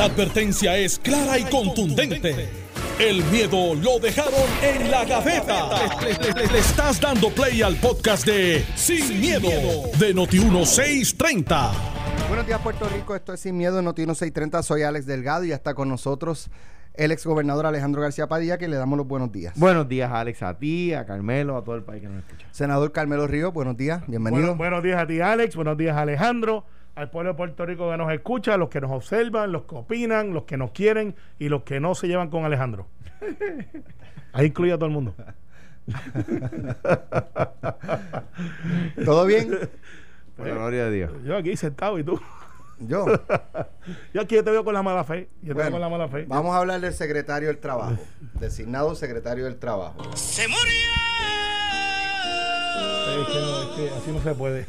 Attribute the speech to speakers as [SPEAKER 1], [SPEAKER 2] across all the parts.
[SPEAKER 1] La advertencia es clara y contundente. El miedo lo dejaron en la gaveta. Le, estás dando play al podcast de Sin, miedo, de Noti1630.
[SPEAKER 2] Buenos días, Puerto Rico. Esto es Sin Miedo de Noti1630. Soy Alex Delgado y está con nosotros el exgobernador Alejandro García Padilla, que le damos los buenos días.
[SPEAKER 3] Buenos días, Alex, a ti, a Carmelo, a todo el país que nos escucha.
[SPEAKER 2] Senador Carmelo Río, buenos días, bienvenido.
[SPEAKER 4] buenos días a ti, Alex. Buenos días, Alejandro al pueblo de Puerto Rico que nos escucha, los que nos observan, los que opinan, los que nos quieren y los que no se llevan con Alejandro. Ahí incluye a todo el mundo.
[SPEAKER 2] ¿Todo bien?
[SPEAKER 3] Por la gloria de Dios.
[SPEAKER 4] Yo aquí sentado y tú.
[SPEAKER 2] Yo.
[SPEAKER 4] yo aquí te veo con la mala fe. Yo te veo con la mala fe.
[SPEAKER 2] Vamos a hablar del secretario del Trabajo. designado secretario del Trabajo. ¡Se murió!
[SPEAKER 4] Así no se puede.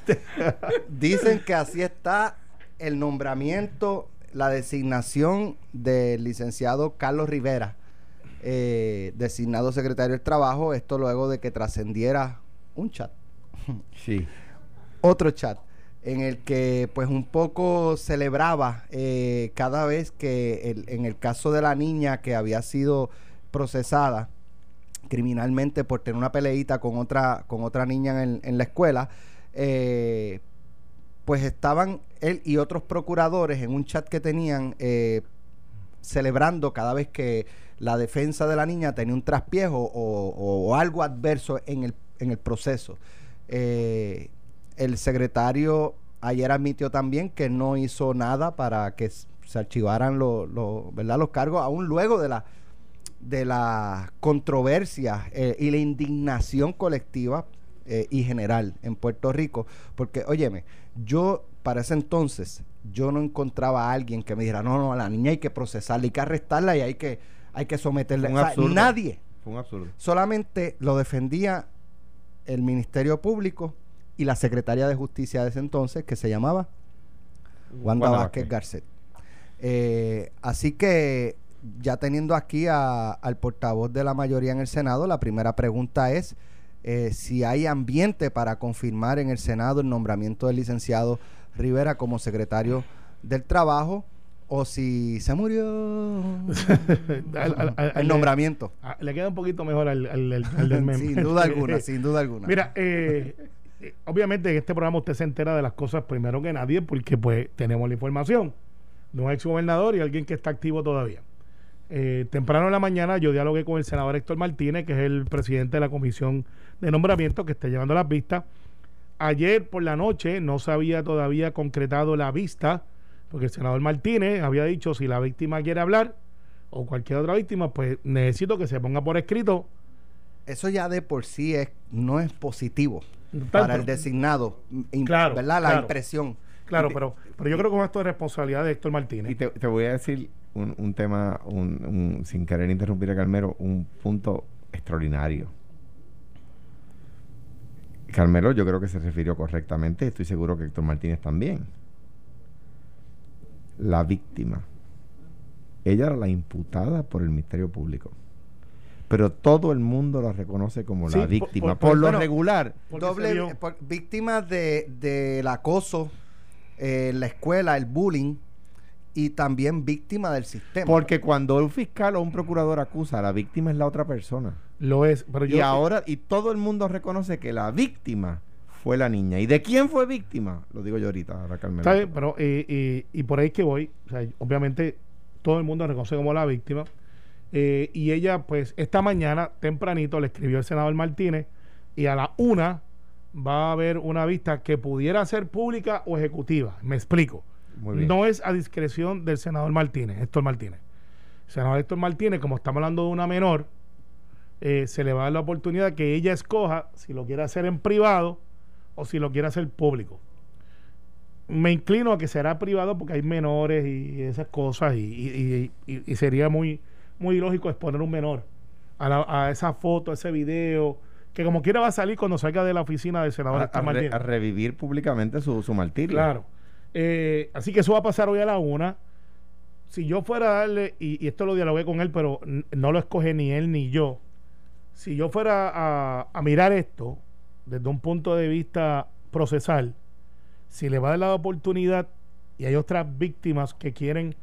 [SPEAKER 2] Dicen que así está el nombramiento, la designación del licenciado Carlos Rivera, eh, designado secretario del Trabajo, esto luego de que trascendiera un chat.
[SPEAKER 3] Sí.
[SPEAKER 2] Otro chat en el que pues un poco celebraba eh, cada vez que en el caso de la niña que había sido procesada, criminalmente por tener una peleita con otra, con otra niña en, la escuela, eh, pues estaban él y otros procuradores en un chat que tenían eh, celebrando cada vez que la defensa de la niña tenía un traspiejo o, algo adverso en el, en el proceso. Eh, el secretario ayer admitió también que no hizo nada para que se archivaran los, ¿verdad? los cargos, aún luego de la de la controversia eh, y la indignación colectiva eh, y general en Puerto Rico, porque, óyeme, yo para ese entonces, yo no encontraba a alguien que me dijera, no, no, a la niña hay que procesarla, hay que arrestarla y hay que, hay que someterla. nadie.
[SPEAKER 3] Fue un absurdo.
[SPEAKER 2] Solamente lo defendía el Ministerio Público y la Secretaria de Justicia de ese entonces, que se llamaba Wanda, Vázquez Garcet. Eh, así que ya teniendo aquí al portavoz de la mayoría en el Senado, la primera pregunta es eh, si hay ambiente para confirmar en el Senado el nombramiento del licenciado Rivera como secretario del Trabajo o si se murió el nombramiento.
[SPEAKER 4] le queda un poquito mejor al, del meme.
[SPEAKER 2] sin duda alguna, sin duda alguna.
[SPEAKER 4] Mira, eh, eh, obviamente en este programa usted se entera de las cosas primero que nadie porque pues tenemos la información de un ex gobernador y alguien que está activo todavía. Eh, temprano en la mañana yo dialogué con el senador Héctor Martínez, que es el presidente de la comisión de nombramiento que está llevando las vistas. Ayer por la noche no se había todavía concretado la vista, porque el senador Martínez había dicho si la víctima quiere hablar o cualquier otra víctima, pues necesito que se ponga por escrito.
[SPEAKER 2] Eso ya de por sí es, no es positivo para el designado,
[SPEAKER 4] claro,
[SPEAKER 2] ¿verdad? La impresión.
[SPEAKER 4] Claro, pero, pero yo creo que esto es responsabilidad de Héctor Martínez.
[SPEAKER 3] Y te voy a decir un, tema, un, sin querer interrumpir a Carmelo, un punto extraordinario. Carmelo yo creo que se refirió correctamente, estoy seguro que Héctor Martínez también. La víctima. Ella era la imputada por el Ministerio Público. Pero todo el mundo la reconoce como la víctima. Por, lo regular.
[SPEAKER 2] Doble, víctima de, del acoso en la escuela, el bullying y también víctima del sistema.
[SPEAKER 3] Porque cuando un fiscal o un procurador acusa, la víctima es la otra persona.
[SPEAKER 4] Lo es.
[SPEAKER 3] Pero y ahora, y todo el mundo reconoce que la víctima fue la niña. ¿Y de quién fue víctima? Lo digo yo ahorita, ahora Carmen.
[SPEAKER 4] pero eh, y por ahí que voy, obviamente todo el mundo reconoce como la víctima. Eh, y ella, pues, esta mañana, tempranito, le escribió el senador Martínez y a la una va a haber una vista que pudiera ser pública o ejecutiva. Me explico no es a discreción del senador Martínez, Héctor Martínez. El senador Héctor Martínez, como estamos hablando de una menor, eh, se le va a dar la oportunidad que ella escoja si lo quiere hacer en privado o si lo quiere hacer público. Me inclino a que será privado porque hay menores y esas cosas y, sería muy, muy lógico exponer un menor a, esa foto, a ese video, que como quiera va a salir cuando salga de la oficina del senador
[SPEAKER 3] Héctor Martínez. a revivir públicamente su, su martirio.
[SPEAKER 4] Claro. Eh, así que eso va a pasar hoy a la una. Si yo fuera a darle, y, esto lo dialogué con él, pero no lo escoge ni él ni yo. Si yo fuera a, mirar esto desde un punto de vista procesal, si le va a dar la oportunidad y hay otras víctimas que quieren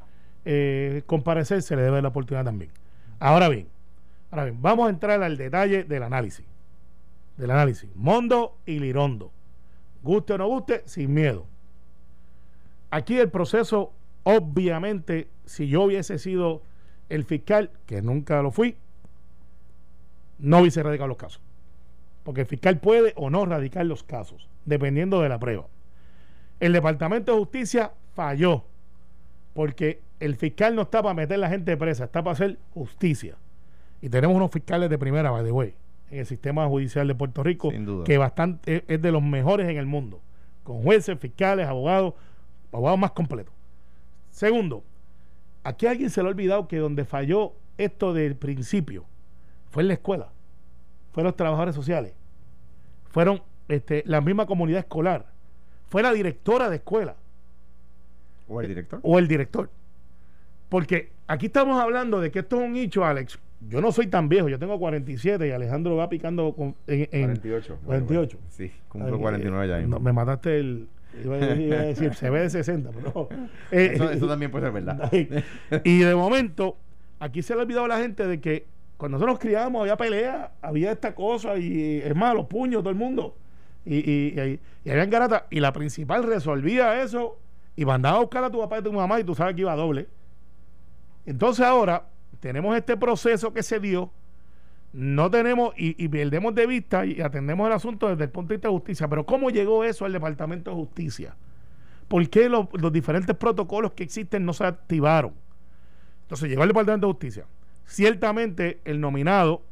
[SPEAKER 4] eh, comparecer, se le debe la oportunidad también. Ahora bien, ahora bien, vamos a entrar al detalle del análisis. Del análisis. Mondo y Lirondo. Guste o no guste, sin miedo. Aquí el proceso, obviamente, si yo hubiese sido el fiscal, que nunca lo fui, no hubiese radicado los casos. Porque el fiscal puede o no radicar los casos, dependiendo de la prueba. El Departamento de Justicia falló, porque el fiscal no está para meter a la gente presa, está para hacer justicia. Y tenemos unos fiscales de primera, by the way, en el sistema judicial de Puerto Rico, que bastante es de los mejores en el mundo, con jueces, fiscales, abogados, abogados más completos. Segundo, aquí a alguien se le ha olvidado que donde falló esto del principio fue en la escuela, fueron los trabajadores sociales, fueron este, la misma comunidad escolar, fue la directora de escuela.
[SPEAKER 3] ¿O el director?
[SPEAKER 4] O el director. Porque aquí estamos hablando de que esto es un hecho, Alex. Yo no soy tan viejo, yo tengo 47 y Alejandro va picando con, en,
[SPEAKER 3] 48.
[SPEAKER 4] 48.
[SPEAKER 3] sí, cumplo 49 ya.
[SPEAKER 4] No, me mataste el. Iba a decir, se ve de 60, pero no.
[SPEAKER 3] eso, eso, también puede ser verdad.
[SPEAKER 4] y de momento, aquí se le ha olvidado a la gente de que cuando nosotros nos criábamos había pelea, había esta cosa y es más, los puños, todo el mundo. Y, y, y, y había garata. Y la principal resolvía eso y mandaba a buscar a tu papá y a tu mamá y tú sabes que iba doble. Entonces ahora tenemos este proceso que se dio, no tenemos y, perdemos de vista y atendemos el asunto desde el punto de vista de justicia. Pero ¿cómo llegó eso al Departamento de Justicia? ¿Por qué los, diferentes protocolos que existen no se activaron? Entonces llegó al Departamento de Justicia Ciertamente el nominado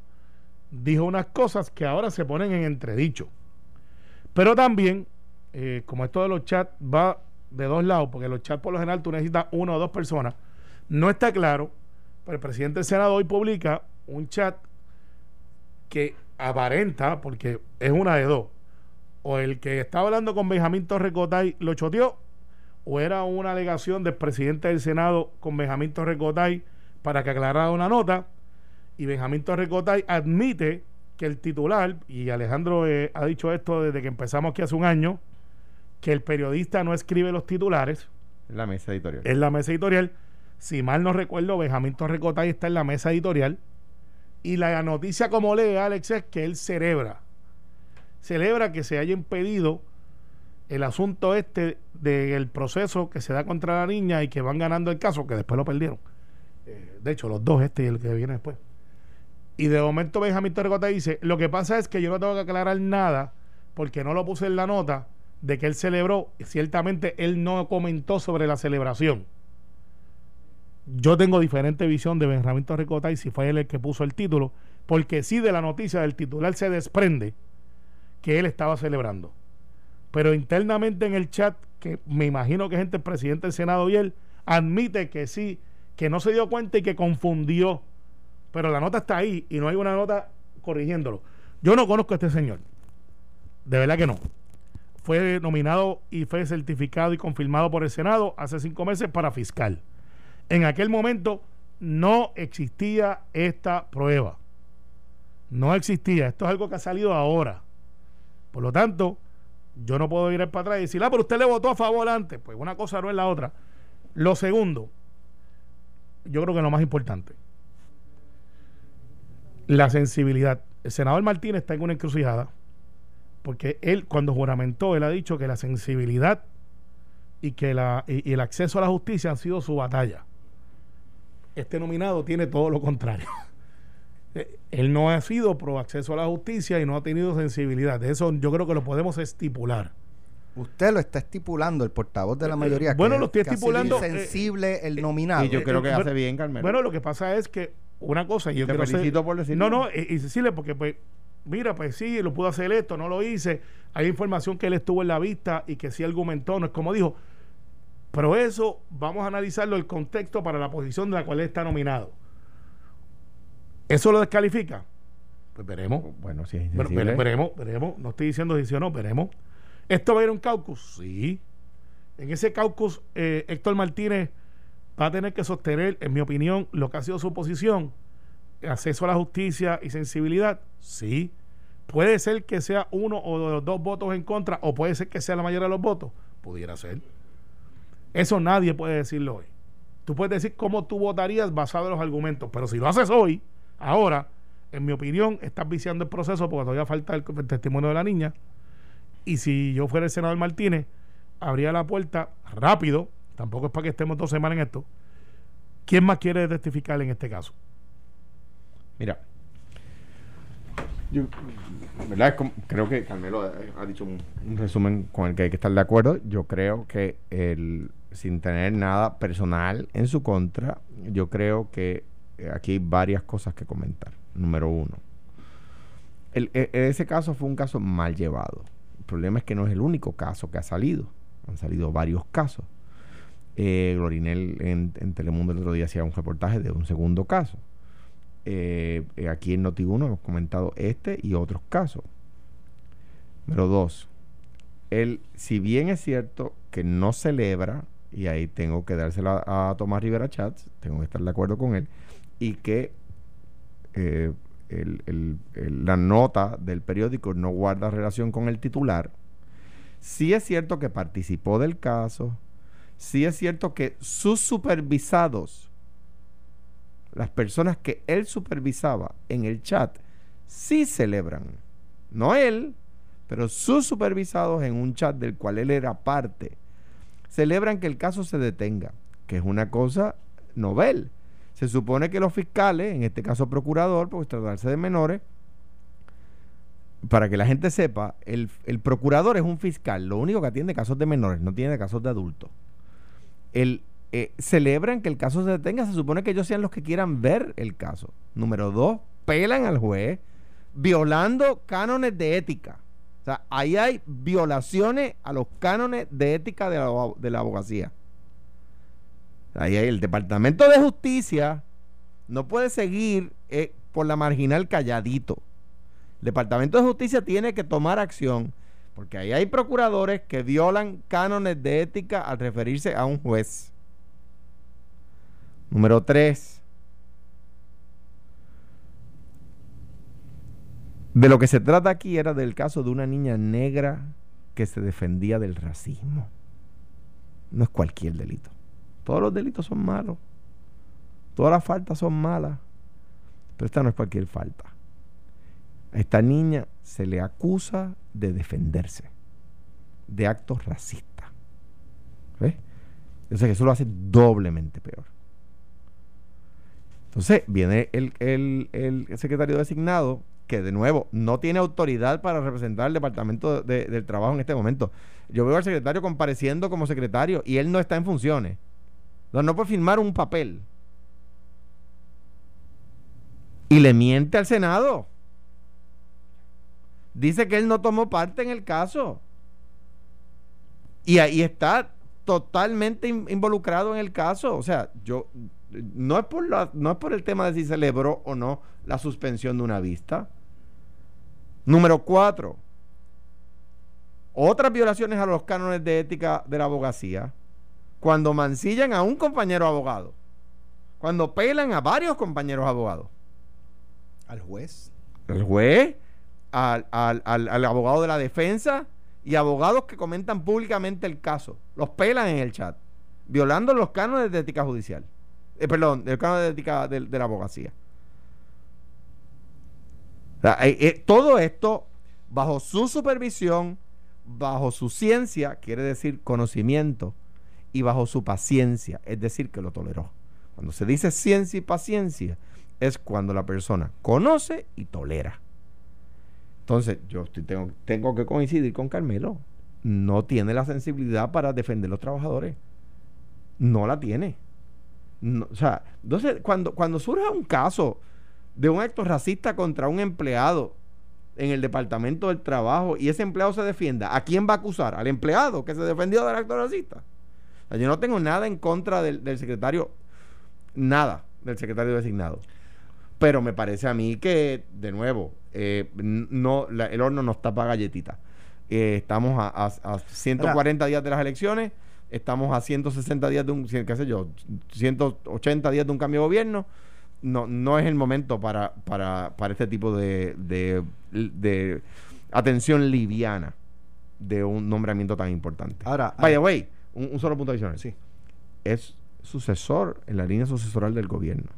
[SPEAKER 4] dijo unas cosas que ahora se ponen en entredicho. Pero también, eh, como esto de los chats va de dos lados, porque los chats por lo general tú necesitas una o dos personas, no está claro, pero el presidente del Senado hoy publica un chat que aparenta, porque es una de dos, o el que estaba hablando con Benjamín Torrecotay lo choteó, o era una alegación del presidente del Senado con Benjamín Torrecotay para que aclarara una nota y Benjamín Torrecotay admite que el titular, y Alejandro eh, ha dicho esto desde que empezamos aquí hace un año, que el periodista no escribe los titulares.
[SPEAKER 3] En la mesa editorial.
[SPEAKER 4] En la mesa editorial. Si mal no recuerdo, Benjamín Torrecotay está en la mesa editorial. Y la noticia, como lee Alex, es que él celebra. Celebra que se haya impedido el asunto este del proceso que se da contra la niña y que van ganando el caso, que después lo perdieron. Eh, de hecho, los dos, este y el que viene después. Y de momento Benjamín Torrecota dice, lo que pasa es que yo no tengo que aclarar nada porque no lo puse en la nota de que él celebró. Ciertamente él no comentó sobre la celebración. Yo tengo diferente visión de Benjamín Torrecota y si fue él el que puso el título, porque sí de la noticia del titular se desprende que él estaba celebrando. Pero internamente en el chat, que me imagino que gente, el presidente del Senado y él, admite que sí que no se dio cuenta y que confundió. Pero la nota está ahí y no hay una nota corrigiéndolo. Yo no conozco a este señor. De verdad que no. Fue nominado y fue certificado y confirmado por el Senado hace cinco meses para fiscal. En aquel momento no existía esta prueba. No existía. Esto es algo que ha salido ahora. Por lo tanto, yo no puedo ir para atrás y decir, ah, pero usted le votó a favor antes. Pues una cosa no es la otra. Lo segundo, yo creo que lo más importante, la sensibilidad. El senador Martínez está en una encrucijada porque él cuando juramentó, él ha dicho que la sensibilidad y que la, y, el acceso a la justicia han sido su batalla. Este nominado tiene todo lo contrario. Eh, él no ha sido pro acceso a la justicia y no ha tenido sensibilidad. De eso yo creo que lo podemos estipular.
[SPEAKER 2] Usted lo está estipulando, el portavoz de la mayoría.
[SPEAKER 4] Bueno, lo estoy estipulando.
[SPEAKER 2] Eh, sensible el eh, nominado.
[SPEAKER 3] Y yo creo que hace bien, Carmen.
[SPEAKER 4] Bueno, lo que pasa es que una cosa.
[SPEAKER 3] Yo Te felicito por decirlo.
[SPEAKER 4] No, no, y, decirle, porque, pues, mira, pues sí, lo pudo hacer esto, no lo hice. Hay información que él estuvo en la vista y que sí argumentó, no es como dijo. Pero eso vamos a analizarlo el contexto para la posición de la cual está nominado. ¿Eso lo descalifica? Pues veremos.
[SPEAKER 3] Bueno, sí.
[SPEAKER 4] Bueno, veremos, veremos. No estoy diciendo si sí o no, veremos. ¿Esto va a ir a un caucus? Sí. En ese caucus, eh, Héctor Martínez va a tener que sostener, en mi opinión, lo que ha sido su posición. Acceso a la justicia y sensibilidad. Sí. Puede ser que sea uno o de los dos votos en contra, o puede ser que sea la mayoría de los votos. Pudiera ser. Eso nadie puede decirlo hoy. tú puedes decir cómo tú votarías basado en los argumentos, pero si lo haces hoy, ahora, en mi opinión, estás viciando el proceso porque todavía falta el, testimonio de la niña. Y si yo fuera el senador Martínez, abría la puerta rápido, tampoco es para que estemos dos semanas en esto. ¿Quién más quiere testificar en este caso?
[SPEAKER 3] Mira, yo, ¿verdad? Creo que Carmelo ha, dicho un, resumen con el que hay que estar de acuerdo. Yo creo que el, sin tener nada personal en su contra, yo creo que eh, aquí hay varias cosas que comentar. Número uno, el, e, ese caso fue un caso mal llevado. El problema es que no es el único caso que ha salido. Han salido varios casos. Eh, Glorinel en, Telemundo el otro día hacía un reportaje de un segundo caso. Eh, aquí en Noti1 hemos comentado este y otros casos. Número dos, él, si bien es cierto que no celebra, y ahí tengo que dársela a, Tomás Rivera Chats, tengo que estar de acuerdo con él, y que eh, la nota del periódico no guarda relación con el titular, sí es cierto que participó del caso, sí es cierto que sus supervisados las personas que él supervisaba en el chat sí celebran. No él, pero sus supervisados en un chat del cual él era parte, celebran que el caso se detenga, que es una cosa novel. Se supone que los fiscales, en este caso procurador, porque tratarse de menores, para que la gente sepa, el, el, procurador es un fiscal, lo único que atiende casos de menores, no tiene casos de adultos. El eh, celebran que el caso se detenga, se supone que ellos sean los que quieran ver el caso. Número dos, pelan al juez violando cánones de ética. O sea, ahí hay violaciones a los cánones de ética de la, abogacía. Ahí hay el Departamento de Justicia no puede seguir eh, por la marginal calladito. El Departamento de Justicia tiene que tomar acción porque ahí hay procuradores que violan cánones de ética al referirse a un juez. Número 3. De lo que se trata aquí era del caso de una niña negra que se defendía del racismo. No es cualquier delito. Todos los delitos son malos. Todas las faltas son malas. Pero esta no es cualquier falta. A esta niña se le acusa de defenderse de actos racistas. ¿Ves? Yo sé que eso lo hace doblemente peor. Entonces viene el, secretario designado, que de nuevo no tiene autoridad para representar al Departamento del Trabajo en este momento. Yo veo al secretario compareciendo como secretario y él no está en funciones. No, no puede firmar un papel. Y le miente al Senado. Dice que él no tomó parte en el caso. Y ahí está totalmente involucrado en el caso. O sea, yo no es por la, no es por el tema de si celebró o no la suspensión de una vista. Número cuatro, otras violaciones a los cánones de ética de la abogacía, cuando mancillan a un compañero abogado, cuando pelan a varios compañeros abogados.
[SPEAKER 2] Al juez.
[SPEAKER 3] Al juez, al, al abogado de la defensa y abogados que comentan públicamente el caso. Los pelan en el chat, violando los cánones de ética judicial. Eh, perdón, el canon de ética de, la abogacía. Eh, eh, todo esto bajo su supervisión, bajo su ciencia, quiere decir conocimiento, y bajo su paciencia, es decir, que lo toleró. Cuando se dice ciencia y paciencia, es cuando la persona conoce y tolera. Entonces, yo tengo, tengo que coincidir con Carmelo. No tiene la sensibilidad para defender a los trabajadores. No la tiene o sea, entonces, cuando, cuando surja un caso de un acto racista contra un empleado en el Departamento del Trabajo y ese empleado se defienda, ¿a quién va a acusar? ¿Al empleado que se defendió del acto racista? yo no tengo nada en contra del, secretario, nada del secretario designado. Pero me parece a mí que, de nuevo, eh, no, el horno no está para galletitas. Eh, estamos a, a 140 días de las elecciones estamos a 160 días de un, qué sé yo, 180 días de un cambio de gobierno. No, no es el momento para, para, para este tipo de, de, atención liviana de un nombramiento tan importante.
[SPEAKER 2] Ahora,
[SPEAKER 3] vaya, güey, un, solo punto adicional.
[SPEAKER 2] Sí.
[SPEAKER 3] Es sucesor en la línea sucesoral del gobierno.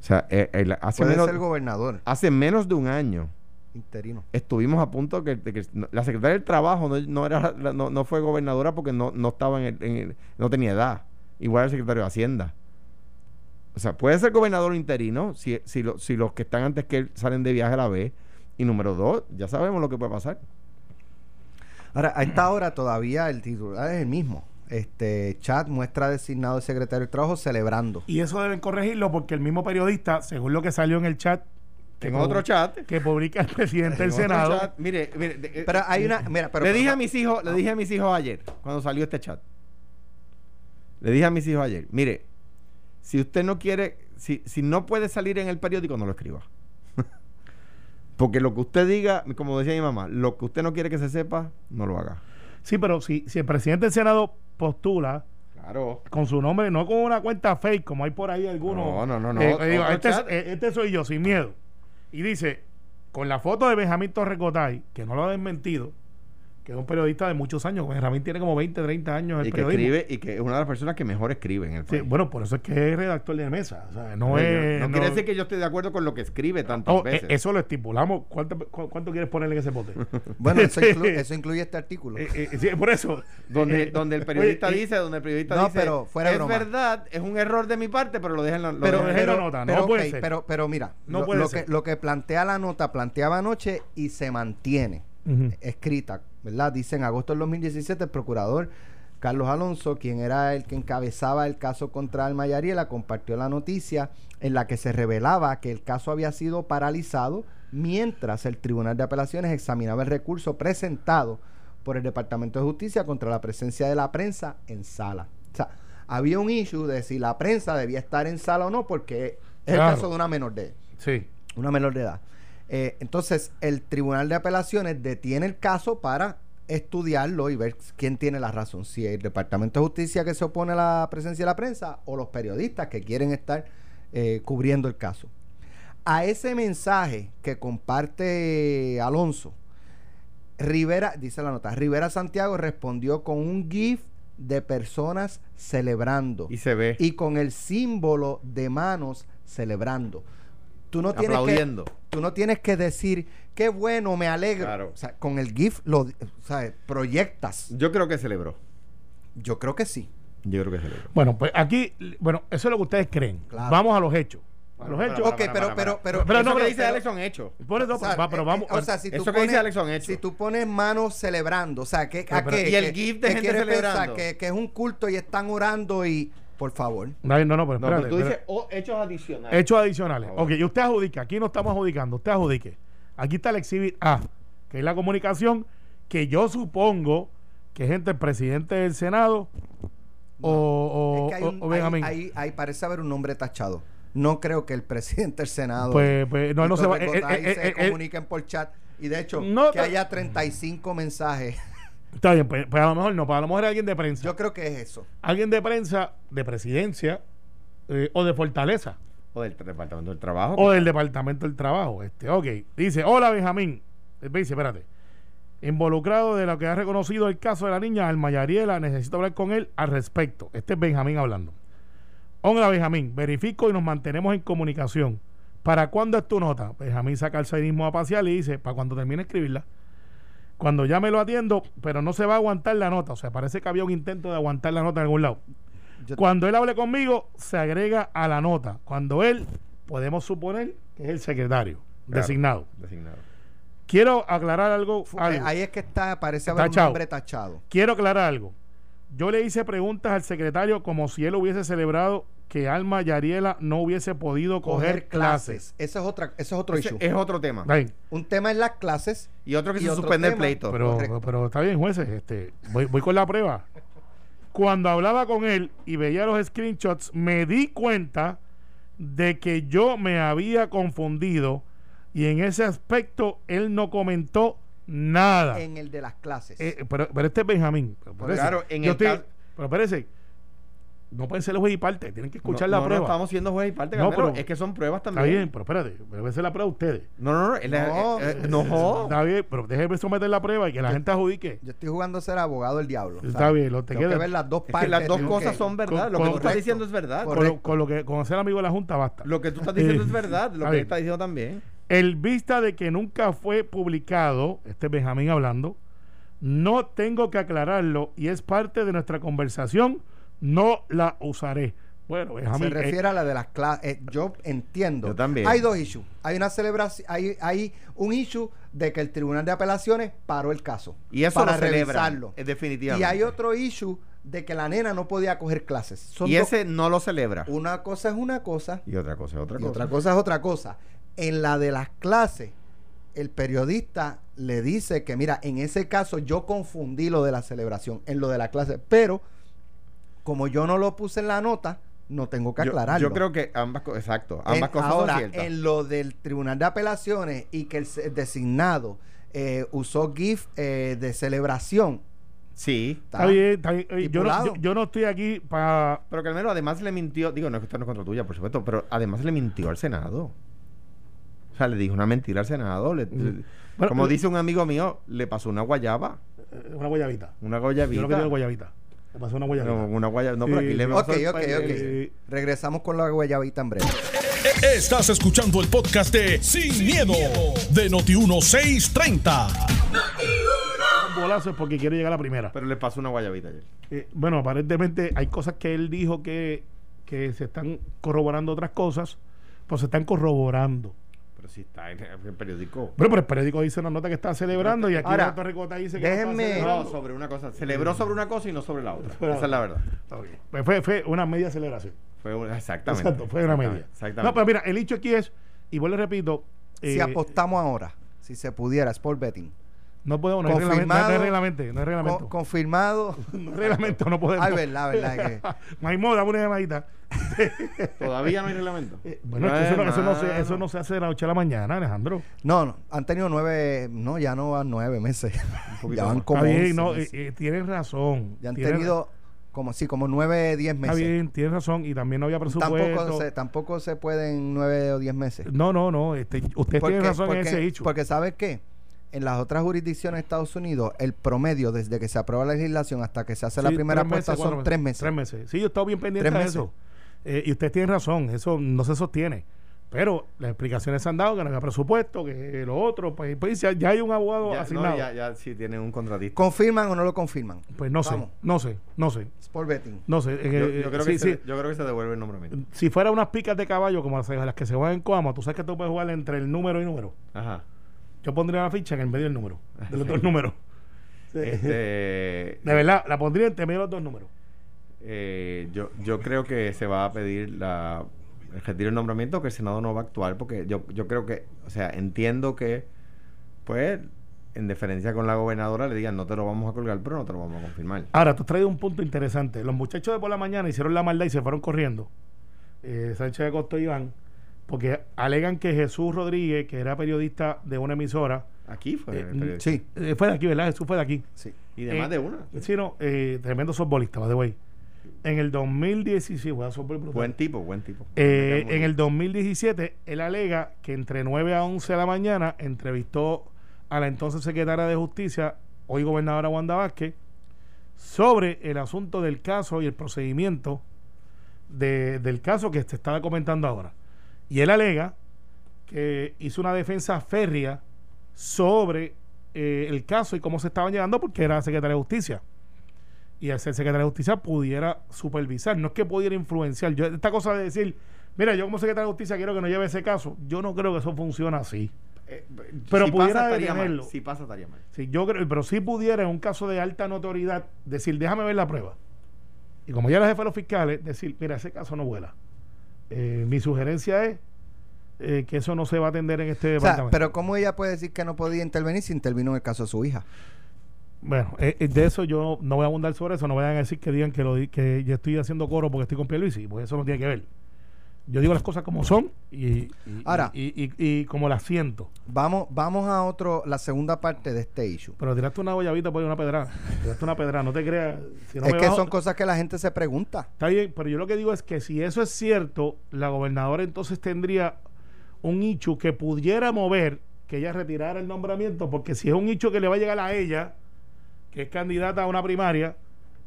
[SPEAKER 3] O sea, eh, el- hace,
[SPEAKER 2] Puede
[SPEAKER 3] menos,
[SPEAKER 2] ser gobernador
[SPEAKER 3] hace menos de un año
[SPEAKER 2] interino.
[SPEAKER 3] estuvimos a punto que, de que la secretaria del trabajo no, no era no, no fue gobernadora porque no, no estaba en el, en el- no tenía edad igual el secretario de hacienda o sea puede ser gobernador interino si, si, lo- si los que están antes que él salen de viaje a la vez y número dos ya sabemos lo que puede pasar.
[SPEAKER 2] Ahora, a esta hora todavía el titular es el mismo. Este chat muestra designado el secretario del Trabajo celebrando.
[SPEAKER 4] Y eso deben corregirlo porque el mismo periodista, según lo que salió en el chat,
[SPEAKER 3] en otro chat.
[SPEAKER 4] que publica el presidente del Senado,
[SPEAKER 3] chat, mire, mire, de- eh,
[SPEAKER 2] Pero hay una, mira, pero
[SPEAKER 3] le dije a mis hijos le dije a mis hijos ayer cuando salió este chat. Le dije a mis hijos ayer mire si usted no quiere si, si no puede salir en el periódico no lo escriba porque lo que usted diga como decía mi mamá lo que usted no quiere que se sepa no lo haga
[SPEAKER 4] sí, pero si, si el presidente del Senado postula
[SPEAKER 3] claro
[SPEAKER 4] con su nombre, no con una cuenta fake, como hay por ahí algunos.
[SPEAKER 3] No, no, no, no.
[SPEAKER 4] eh, digo, este, es- eh, este soy yo, sin miedo. Y dice, con la foto de Benjamín Torrecotay, que no lo ha desmentido, que es un periodista de muchos años. Benjamín tiene como 20, 30 años en el
[SPEAKER 3] y que
[SPEAKER 4] periodismo.
[SPEAKER 3] escribe y que es una de las personas que mejor escribe en el
[SPEAKER 4] Sí,
[SPEAKER 3] país
[SPEAKER 4] bueno, por eso es que es redactor de mesa. O sea, no
[SPEAKER 3] no,
[SPEAKER 4] es.
[SPEAKER 3] no quiere decir que yo esté de acuerdo con lo que escribe tantas
[SPEAKER 4] Oh,
[SPEAKER 3] veces
[SPEAKER 4] eh, eso lo estipulamos. ¿Cuánto, cu- cuánto quieres ponerle en ese bote?
[SPEAKER 2] Bueno, eso, inclu- eso incluye este artículo.
[SPEAKER 4] Eh, eh, sí, por eso.
[SPEAKER 3] donde,
[SPEAKER 4] Eh,
[SPEAKER 3] donde el periodista
[SPEAKER 4] oye,
[SPEAKER 3] dice, donde el periodista
[SPEAKER 2] no,
[SPEAKER 3] dice,
[SPEAKER 2] pero fuera de
[SPEAKER 3] es
[SPEAKER 2] broma.
[SPEAKER 3] verdad, es un error de mi parte, pero lo dejan lo
[SPEAKER 4] Pero
[SPEAKER 3] dejan-
[SPEAKER 4] la nota, no
[SPEAKER 2] pero,
[SPEAKER 4] puede
[SPEAKER 2] ok,
[SPEAKER 4] ser.
[SPEAKER 2] pero, pero mira,
[SPEAKER 4] No
[SPEAKER 2] lo,
[SPEAKER 4] puede
[SPEAKER 2] lo
[SPEAKER 4] ser.
[SPEAKER 2] que, lo que plantea la nota, planteaba anoche y se mantiene escrita, ¿verdad? Dice en agosto del 2017 el procurador Carlos Alonso, quien era el que encabezaba el caso contra Alma Yariela, compartió la noticia en la que se revelaba que el caso había sido paralizado mientras el Tribunal de Apelaciones examinaba el recurso presentado por el Departamento de Justicia contra la presencia de la prensa en sala. O sea, había un issue de si la prensa debía estar en sala o no, porque es
[SPEAKER 4] Claro.
[SPEAKER 2] el caso de una menor de
[SPEAKER 4] Sí.
[SPEAKER 2] una menor de edad. Eh, entonces, el Tribunal de Apelaciones detiene el caso para estudiarlo y ver quién tiene la razón, si el Departamento de Justicia que se opone a la presencia de la prensa o los periodistas que quieren estar eh, cubriendo el caso. A ese mensaje que comparte Alonso, Rivera, dice la nota, Rivera Santiago respondió con un GIF de personas celebrando
[SPEAKER 3] y se ve
[SPEAKER 2] y con el símbolo de manos celebrando. Tú no tienes que,
[SPEAKER 3] aplaudiendo.
[SPEAKER 2] tú no tienes que decir qué bueno, me alegro.
[SPEAKER 3] Claro.
[SPEAKER 2] O sea, con el GIF lo sea, proyectas.
[SPEAKER 3] Yo creo que celebró.
[SPEAKER 2] Yo creo que sí.
[SPEAKER 3] Yo creo que celebró.
[SPEAKER 4] Bueno, pues aquí, bueno, eso es lo que ustedes creen.
[SPEAKER 2] Claro.
[SPEAKER 4] Vamos a los hechos. A
[SPEAKER 3] Bueno,
[SPEAKER 4] los
[SPEAKER 3] para,
[SPEAKER 4] hechos.
[SPEAKER 2] ok, pero, pero, pero,
[SPEAKER 4] Pero
[SPEAKER 3] Eso
[SPEAKER 4] no,
[SPEAKER 3] que
[SPEAKER 4] pero-
[SPEAKER 3] dice Alex son hechos.
[SPEAKER 4] Por eso,
[SPEAKER 2] o sea,
[SPEAKER 4] va, pero
[SPEAKER 2] eh,
[SPEAKER 4] vamos.
[SPEAKER 2] eh, o sea, si tú
[SPEAKER 3] Eso que
[SPEAKER 2] pones,
[SPEAKER 3] dice Alex son hechos.
[SPEAKER 2] Si tú pones manos celebrando, o sea, ¿qué,
[SPEAKER 4] Pero,
[SPEAKER 2] a
[SPEAKER 4] pero-
[SPEAKER 2] qué?
[SPEAKER 3] y el
[SPEAKER 2] ¿Qué-
[SPEAKER 3] GIF de
[SPEAKER 2] qué
[SPEAKER 3] gente
[SPEAKER 2] quieres pensar?
[SPEAKER 3] celebrando.
[SPEAKER 2] Que, que es un culto y están orando y, por favor.
[SPEAKER 4] no, no, no, pero
[SPEAKER 3] No,
[SPEAKER 4] espérate,
[SPEAKER 3] pero tú dices oh, hechos adicionales.
[SPEAKER 4] Hechos adicionales.
[SPEAKER 3] Favor.
[SPEAKER 4] Ok, y usted adjudica. Aquí no estamos adjudicando. Usted adjudique. Aquí está el exhibit A, que es la comunicación que yo supongo que es entre el presidente del Senado o, o,
[SPEAKER 2] es que hay,
[SPEAKER 4] o-
[SPEAKER 2] un-
[SPEAKER 4] o Benjamín.
[SPEAKER 2] hay- hay- hay- parece haber un nombre tachado. No creo que el presidente del Senado
[SPEAKER 4] Pues, pues, no, no se va. Eh,
[SPEAKER 2] Gotay
[SPEAKER 4] eh,
[SPEAKER 2] se
[SPEAKER 4] eh, eh,
[SPEAKER 2] comuniquen por chat. Y de hecho,
[SPEAKER 4] No,
[SPEAKER 2] que haya 35 mensajes.
[SPEAKER 4] Está bien, pues, pues a lo mejor no, pues a lo mejor alguien de prensa.
[SPEAKER 2] Yo creo que es eso.
[SPEAKER 4] alguien de prensa, de presidencia eh, o de Fortaleza
[SPEAKER 3] O del departamento del trabajo.
[SPEAKER 4] o del Departamento del Trabajo. Este, ok. Dice, hola Benjamín. Dice, espérate. Involucrado de lo que ha reconocido el caso de la niña Alma Yariela, necesito hablar con él al respecto. Este es Benjamín hablando. Hola Benjamín, verifico y nos mantenemos en comunicación. ¿Para cuándo es tu nota? Benjamín saca el cinismo a pasear y dice, para cuando termine de escribirla. Cuando ya me lo atiendo, pero no se va a aguantar la nota. O sea, parece que había un intento de aguantar la nota en algún lado.
[SPEAKER 2] Yo-
[SPEAKER 4] Cuando él hable conmigo, se agrega a la nota. Cuando él, podemos suponer que es el secretario
[SPEAKER 3] Claro.
[SPEAKER 4] designado.
[SPEAKER 3] Designado.
[SPEAKER 4] Quiero aclarar algo.
[SPEAKER 2] Eh, Ahí es que está, parece haber
[SPEAKER 4] Tachado.
[SPEAKER 2] un nombre tachado.
[SPEAKER 4] Quiero aclarar algo. Yo le hice preguntas al secretario como si él hubiese celebrado que Alma Yariela no hubiese podido coger, clases.
[SPEAKER 2] Ese es, otra, ese es otro
[SPEAKER 3] Ese
[SPEAKER 2] issue.
[SPEAKER 3] es otro tema.
[SPEAKER 2] Un tema es las clases.
[SPEAKER 3] Y otro que
[SPEAKER 2] Y
[SPEAKER 3] se
[SPEAKER 2] otro
[SPEAKER 3] suspende el pleito.
[SPEAKER 4] Pero,
[SPEAKER 2] Correcto.
[SPEAKER 4] pero está bien, jueces. Este, voy, voy con la prueba. Cuando hablaba con él y veía los screenshots, me di cuenta de que yo me había confundido y en ese aspecto él no comentó nada.
[SPEAKER 2] En el de las clases.
[SPEAKER 4] Eh, pero, pero este es Benjamín. Pero, espérese.
[SPEAKER 3] Claro, en
[SPEAKER 4] Yo
[SPEAKER 3] el
[SPEAKER 4] estoy-
[SPEAKER 3] caso-
[SPEAKER 4] pero espérese. No pueden ser juez y parte, tienen que escuchar
[SPEAKER 3] No,
[SPEAKER 4] la
[SPEAKER 3] no, no
[SPEAKER 4] prueba.
[SPEAKER 3] estamos siendo juez y parte,
[SPEAKER 4] No, pero-
[SPEAKER 3] es que son pruebas
[SPEAKER 4] Está
[SPEAKER 3] también.
[SPEAKER 4] bien, pero espérate, debe ser la prueba ustedes.
[SPEAKER 3] No, no, no.
[SPEAKER 2] No.
[SPEAKER 3] eh, eh, no.
[SPEAKER 4] Está bien, pero déjeme someter la prueba y que la gente adjudique.
[SPEAKER 2] Yo estoy jugando a ser abogado del diablo.
[SPEAKER 4] Está
[SPEAKER 2] ¿sabes?
[SPEAKER 4] bien, lo te
[SPEAKER 2] Tengo
[SPEAKER 4] queda-
[SPEAKER 2] que ver las dos
[SPEAKER 3] Es que
[SPEAKER 2] partes.
[SPEAKER 3] las dos cosas
[SPEAKER 2] que-
[SPEAKER 3] son verdad.
[SPEAKER 4] con-
[SPEAKER 3] Lo que tú estás diciendo es verdad.
[SPEAKER 4] Con lo, con lo que con ser amigo de la Junta basta.
[SPEAKER 3] Lo que tú estás diciendo
[SPEAKER 4] Eh,
[SPEAKER 3] es verdad. Lo
[SPEAKER 4] está
[SPEAKER 3] que él está diciendo también.
[SPEAKER 4] El vista de que nunca fue publicado, este es Benjamín hablando, no tengo que aclararlo y es parte de nuestra conversación, no la usaré. Bueno, Benjamín,
[SPEAKER 2] Se
[SPEAKER 4] eh,
[SPEAKER 2] refiere a la de las clases. yo entiendo.
[SPEAKER 3] Yo también.
[SPEAKER 2] Hay dos issues. Hay una celebración, hay, hay un issue de que el Tribunal de Apelaciones paró el caso.
[SPEAKER 3] Y eso
[SPEAKER 2] para
[SPEAKER 3] lo
[SPEAKER 2] revisarlo.
[SPEAKER 3] eh, definitivamente.
[SPEAKER 2] Y hay otro issue de que la nena no podía coger clases. Son
[SPEAKER 3] Y
[SPEAKER 2] dos-
[SPEAKER 3] ese no lo celebra.
[SPEAKER 2] Una cosa es una cosa
[SPEAKER 3] Y otra cosa es otra
[SPEAKER 2] y
[SPEAKER 3] cosa.
[SPEAKER 2] otra cosa es otra cosa. En la de las clases, el periodista le dice que, mira, en ese caso yo confundí lo de la celebración en lo de la clase, pero como yo no lo puse en la nota, no tengo que
[SPEAKER 3] Yo-
[SPEAKER 2] aclararlo.
[SPEAKER 3] Yo, creo que ambas cosas, exacto,
[SPEAKER 2] En-
[SPEAKER 3] ambas cosas
[SPEAKER 2] ahora,
[SPEAKER 3] son ciertas.
[SPEAKER 2] en lo del Tribunal de Apelaciones y que el se- designado eh, usó GIF eh, de celebración.
[SPEAKER 3] Sí.
[SPEAKER 4] está bien, está bien. Oye, Yo no, yo- yo no estoy aquí para...
[SPEAKER 3] Pero Carmelo además le mintió, digo, no es que esto no es contra tuya, por supuesto, pero además le mintió al Senado. O sea, le dijo una mentira al Senado. le- le-
[SPEAKER 4] Bueno,
[SPEAKER 3] como
[SPEAKER 4] eh,
[SPEAKER 3] dice un amigo mío, le pasó una guayaba.
[SPEAKER 4] eh, Una guayabita.
[SPEAKER 3] Una
[SPEAKER 4] Yo
[SPEAKER 3] guayabita.
[SPEAKER 4] digo es guayabita. Me pasó una guayabita.
[SPEAKER 3] No, una guayaba. No, pero aquí le
[SPEAKER 2] Ok,
[SPEAKER 3] pasó
[SPEAKER 2] ok, ok. Regresamos con la guayabita en breve.
[SPEAKER 1] Estás escuchando el podcast de Sin, miedo, de Noti1630.
[SPEAKER 4] un bolazo es porque quiere llegar a la primera.
[SPEAKER 3] Pero le pasó una guayabita ayer.
[SPEAKER 4] Eh, bueno, aparentemente hay cosas que él dijo que, que se están corroborando otras cosas, pues se están corroborando.
[SPEAKER 3] Pero sí está en el periódico.
[SPEAKER 4] Bueno, pero el periódico dice una nota que está celebrando y aquí
[SPEAKER 2] Ahora,
[SPEAKER 4] Ricota dice que
[SPEAKER 2] déjenme-
[SPEAKER 4] no está
[SPEAKER 3] No,
[SPEAKER 4] celebrando.
[SPEAKER 3] sobre una cosa. Celebró sobre una cosa y no sobre la otra. Esa es la verdad.
[SPEAKER 4] Está bien. Pues fue, fue una media celebración.
[SPEAKER 3] Fue una- exactamente.
[SPEAKER 4] Exacto, fue una media.
[SPEAKER 3] Exactamente.
[SPEAKER 4] No, pero mira, el hecho aquí es, y vuelvo y repito,
[SPEAKER 2] si
[SPEAKER 4] eh,
[SPEAKER 2] apostamos ahora, si se pudiera, Sport Betting.
[SPEAKER 4] No podemos, no hay reglamento, no
[SPEAKER 2] confirmado-
[SPEAKER 4] hay reglamento, no hay reglamento.
[SPEAKER 2] Con- confirmado.
[SPEAKER 4] No hay reglamento, no podemos.
[SPEAKER 2] Ay, verdad, verdad que-
[SPEAKER 4] Maimó, dame una llamadita.
[SPEAKER 3] Todavía no hay reglamento.
[SPEAKER 4] Eh, Bueno, es que eso, no, eso, no se, eso no se hace de la noche a la mañana, Alejandro.
[SPEAKER 2] No, no, han tenido nueve, no, ya no van nueve meses. ya van como
[SPEAKER 4] Está bien,
[SPEAKER 2] 11
[SPEAKER 4] no, eh, eh, tienes razón.
[SPEAKER 2] ya han
[SPEAKER 4] Tienes-
[SPEAKER 2] tenido como sí, como nueve, diez
[SPEAKER 4] Está
[SPEAKER 2] meses.
[SPEAKER 4] bien, tienes razón. Y también no había presupuesto.
[SPEAKER 2] Tampoco se, tampoco se pueden nueve o diez meses.
[SPEAKER 4] No, no, no. Este, usted tiene razón en ese hecho.
[SPEAKER 2] porque ¿sabes qué? En las otras jurisdicciones de Estados Unidos, el promedio desde que se aprueba la legislación hasta que se hace la primera apuesta
[SPEAKER 4] meses,
[SPEAKER 2] son tres meses.
[SPEAKER 4] Tres meses. Sí, yo he estado bien pendiente
[SPEAKER 2] Tres
[SPEAKER 4] de
[SPEAKER 2] meses.
[SPEAKER 4] eso. Eh, y usted tiene razón, eso no se sostiene. Pero las explicaciones se han dado que no había presupuesto, que lo otro, pues, pues ya, ya hay un abogado
[SPEAKER 3] Ya,
[SPEAKER 4] asignado.
[SPEAKER 3] no, ya, ya sí tiene un contratista.
[SPEAKER 2] ¿Confirman o no lo confirman?
[SPEAKER 4] Pues no sé, no sé, no sé,
[SPEAKER 2] Sport Betting.
[SPEAKER 4] no sé. Eh,
[SPEAKER 3] Yo, yo creo
[SPEAKER 4] sí,
[SPEAKER 3] que
[SPEAKER 4] sí.
[SPEAKER 3] se, yo creo que se devuelve el nombramiento.
[SPEAKER 4] Si fuera unas picas de caballo como las, las que se juegan en Coamo, tú sabes que tú puedes jugar entre el número y número.
[SPEAKER 3] Ajá.
[SPEAKER 4] Yo pondría la ficha en el medio del número, de los dos números.
[SPEAKER 3] Este,
[SPEAKER 4] De verdad, la pondría entre medio de los dos números.
[SPEAKER 3] eh, yo, yo creo que se va a pedir la, el retiro del nombramiento, que el Senado no va a actuar, porque yo, yo creo que, o sea, entiendo que, pues, en deferencia con la gobernadora, le digan, no te lo vamos a colgar, pero no te lo vamos a confirmar.
[SPEAKER 4] Ahora, tú has traído un punto interesante. Los muchachos de por la mañana hicieron la maldad y se fueron corriendo. Eh, Sánchez de Costa y Iván, porque alegan que Jesús Rodríguez, que era periodista de una emisora,
[SPEAKER 3] Aquí fue
[SPEAKER 4] Eh.
[SPEAKER 2] Sí,
[SPEAKER 4] eh, fue de aquí, ¿verdad? Jesús fue de aquí.
[SPEAKER 2] sí.
[SPEAKER 3] Y de más
[SPEAKER 4] Eh,
[SPEAKER 3] de una.
[SPEAKER 4] Sí, no, eh, tremendo softbolista, by the way. En el 2016, juega softball brutal.
[SPEAKER 3] Buen tipo, buen tipo.
[SPEAKER 4] Eh, en el 2017, él alega que entre 9 a 11 de la mañana entrevistó a la entonces secretaria de Justicia, hoy gobernadora Wanda Vázquez, sobre el asunto del caso y el procedimiento de- del caso que se estaba comentando ahora. Y él alega que hizo una defensa férrea sobre eh, el caso y cómo se estaban llevando porque era secretaria de Justicia y al ser secretario de justicia pudiera supervisar, no es que pudiera influenciar. Yo, esta cosa de decir, mira, yo como secretario de justicia quiero que no lleve ese caso, yo no creo que eso funcione así.
[SPEAKER 3] Eh,
[SPEAKER 4] Pero
[SPEAKER 3] si
[SPEAKER 4] pudiera
[SPEAKER 3] pasa, estaría
[SPEAKER 4] detenerlo.
[SPEAKER 3] mal. Si pasa, estaría mal.
[SPEAKER 4] Sí, yo creo, pero sí pudiera en un caso de alta notoriedad decir, déjame ver la prueba. Y como ya la jefa de los fiscales, decir, mira, ese caso no vuela. Eh, mi sugerencia es eh, que eso no se va a atender en este
[SPEAKER 2] O sea,
[SPEAKER 4] departamento.
[SPEAKER 2] pero ¿cómo ella puede decir que no podía intervenir si intervino en el caso de su hija?
[SPEAKER 4] Bueno, eh, eh, de eso yo no voy a abundar sobre eso. No vayan a decir que digan que, lo, que yo estoy haciendo coro porque estoy con Pierluisi, porque eso no tiene que ver. Yo digo las cosas como son y, y-
[SPEAKER 2] Ahora-
[SPEAKER 4] y, y- y como las siento.
[SPEAKER 2] Vamos, vamos a otro, la segunda parte de este issue.
[SPEAKER 4] Pero tiraste una guayabita por una pedrada. Tiraste una pedrada, no te creas. Si no
[SPEAKER 2] es
[SPEAKER 4] me
[SPEAKER 2] que
[SPEAKER 4] bajo-
[SPEAKER 2] son cosas que la gente se pregunta.
[SPEAKER 4] Está bien, pero yo lo que digo es que si eso es cierto, la gobernadora entonces tendría un hecho que pudiera mover que ella retirara el nombramiento, porque si es un hecho que le va a llegar a ella, que es candidata a una primaria,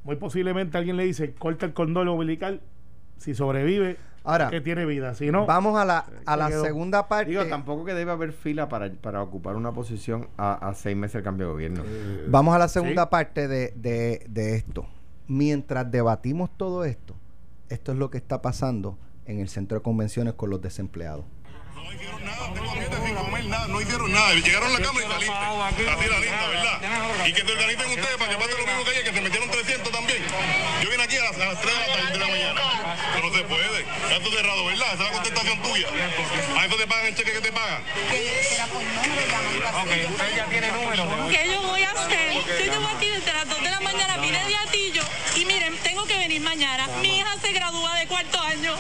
[SPEAKER 4] muy posiblemente alguien le dice, corta el condón umbilical, si sobrevive,
[SPEAKER 2] Ahora,
[SPEAKER 4] que tiene vida, si no,
[SPEAKER 2] vamos a la, a la
[SPEAKER 4] quedó.
[SPEAKER 2] segunda parte.
[SPEAKER 3] Digo, tampoco que debe haber fila para, para ocupar una posición a, a seis meses del cambio de gobierno.
[SPEAKER 2] Vamos a la segunda
[SPEAKER 4] Sí.
[SPEAKER 2] parte de, de- de esto. Mientras debatimos todo esto, esto es lo que está pasando en el centro de convenciones con los desempleados.
[SPEAKER 5] No hicieron nada, tengo amigos sin comer nada, no hicieron nada. Llegaron a la cámara y saliste. Así la lista, ¿verdad? Y que se organicen ustedes para que pase lo mismo que ayer, que se metieron 300 también. Yo vine aquí a las, a las 3 de la tarde de la mañana. Pero no Ya está cerrado, ¿verdad? Esa es la contestación tuya. A eso te pagan el cheque que te pagan.
[SPEAKER 6] ¿Qué yo voy a hacer? Yo llevo aquí desde las 2 de la mañana, vine de Atillo y miren, tengo que venir mañana. Mi hija se gradúa de cuarto año.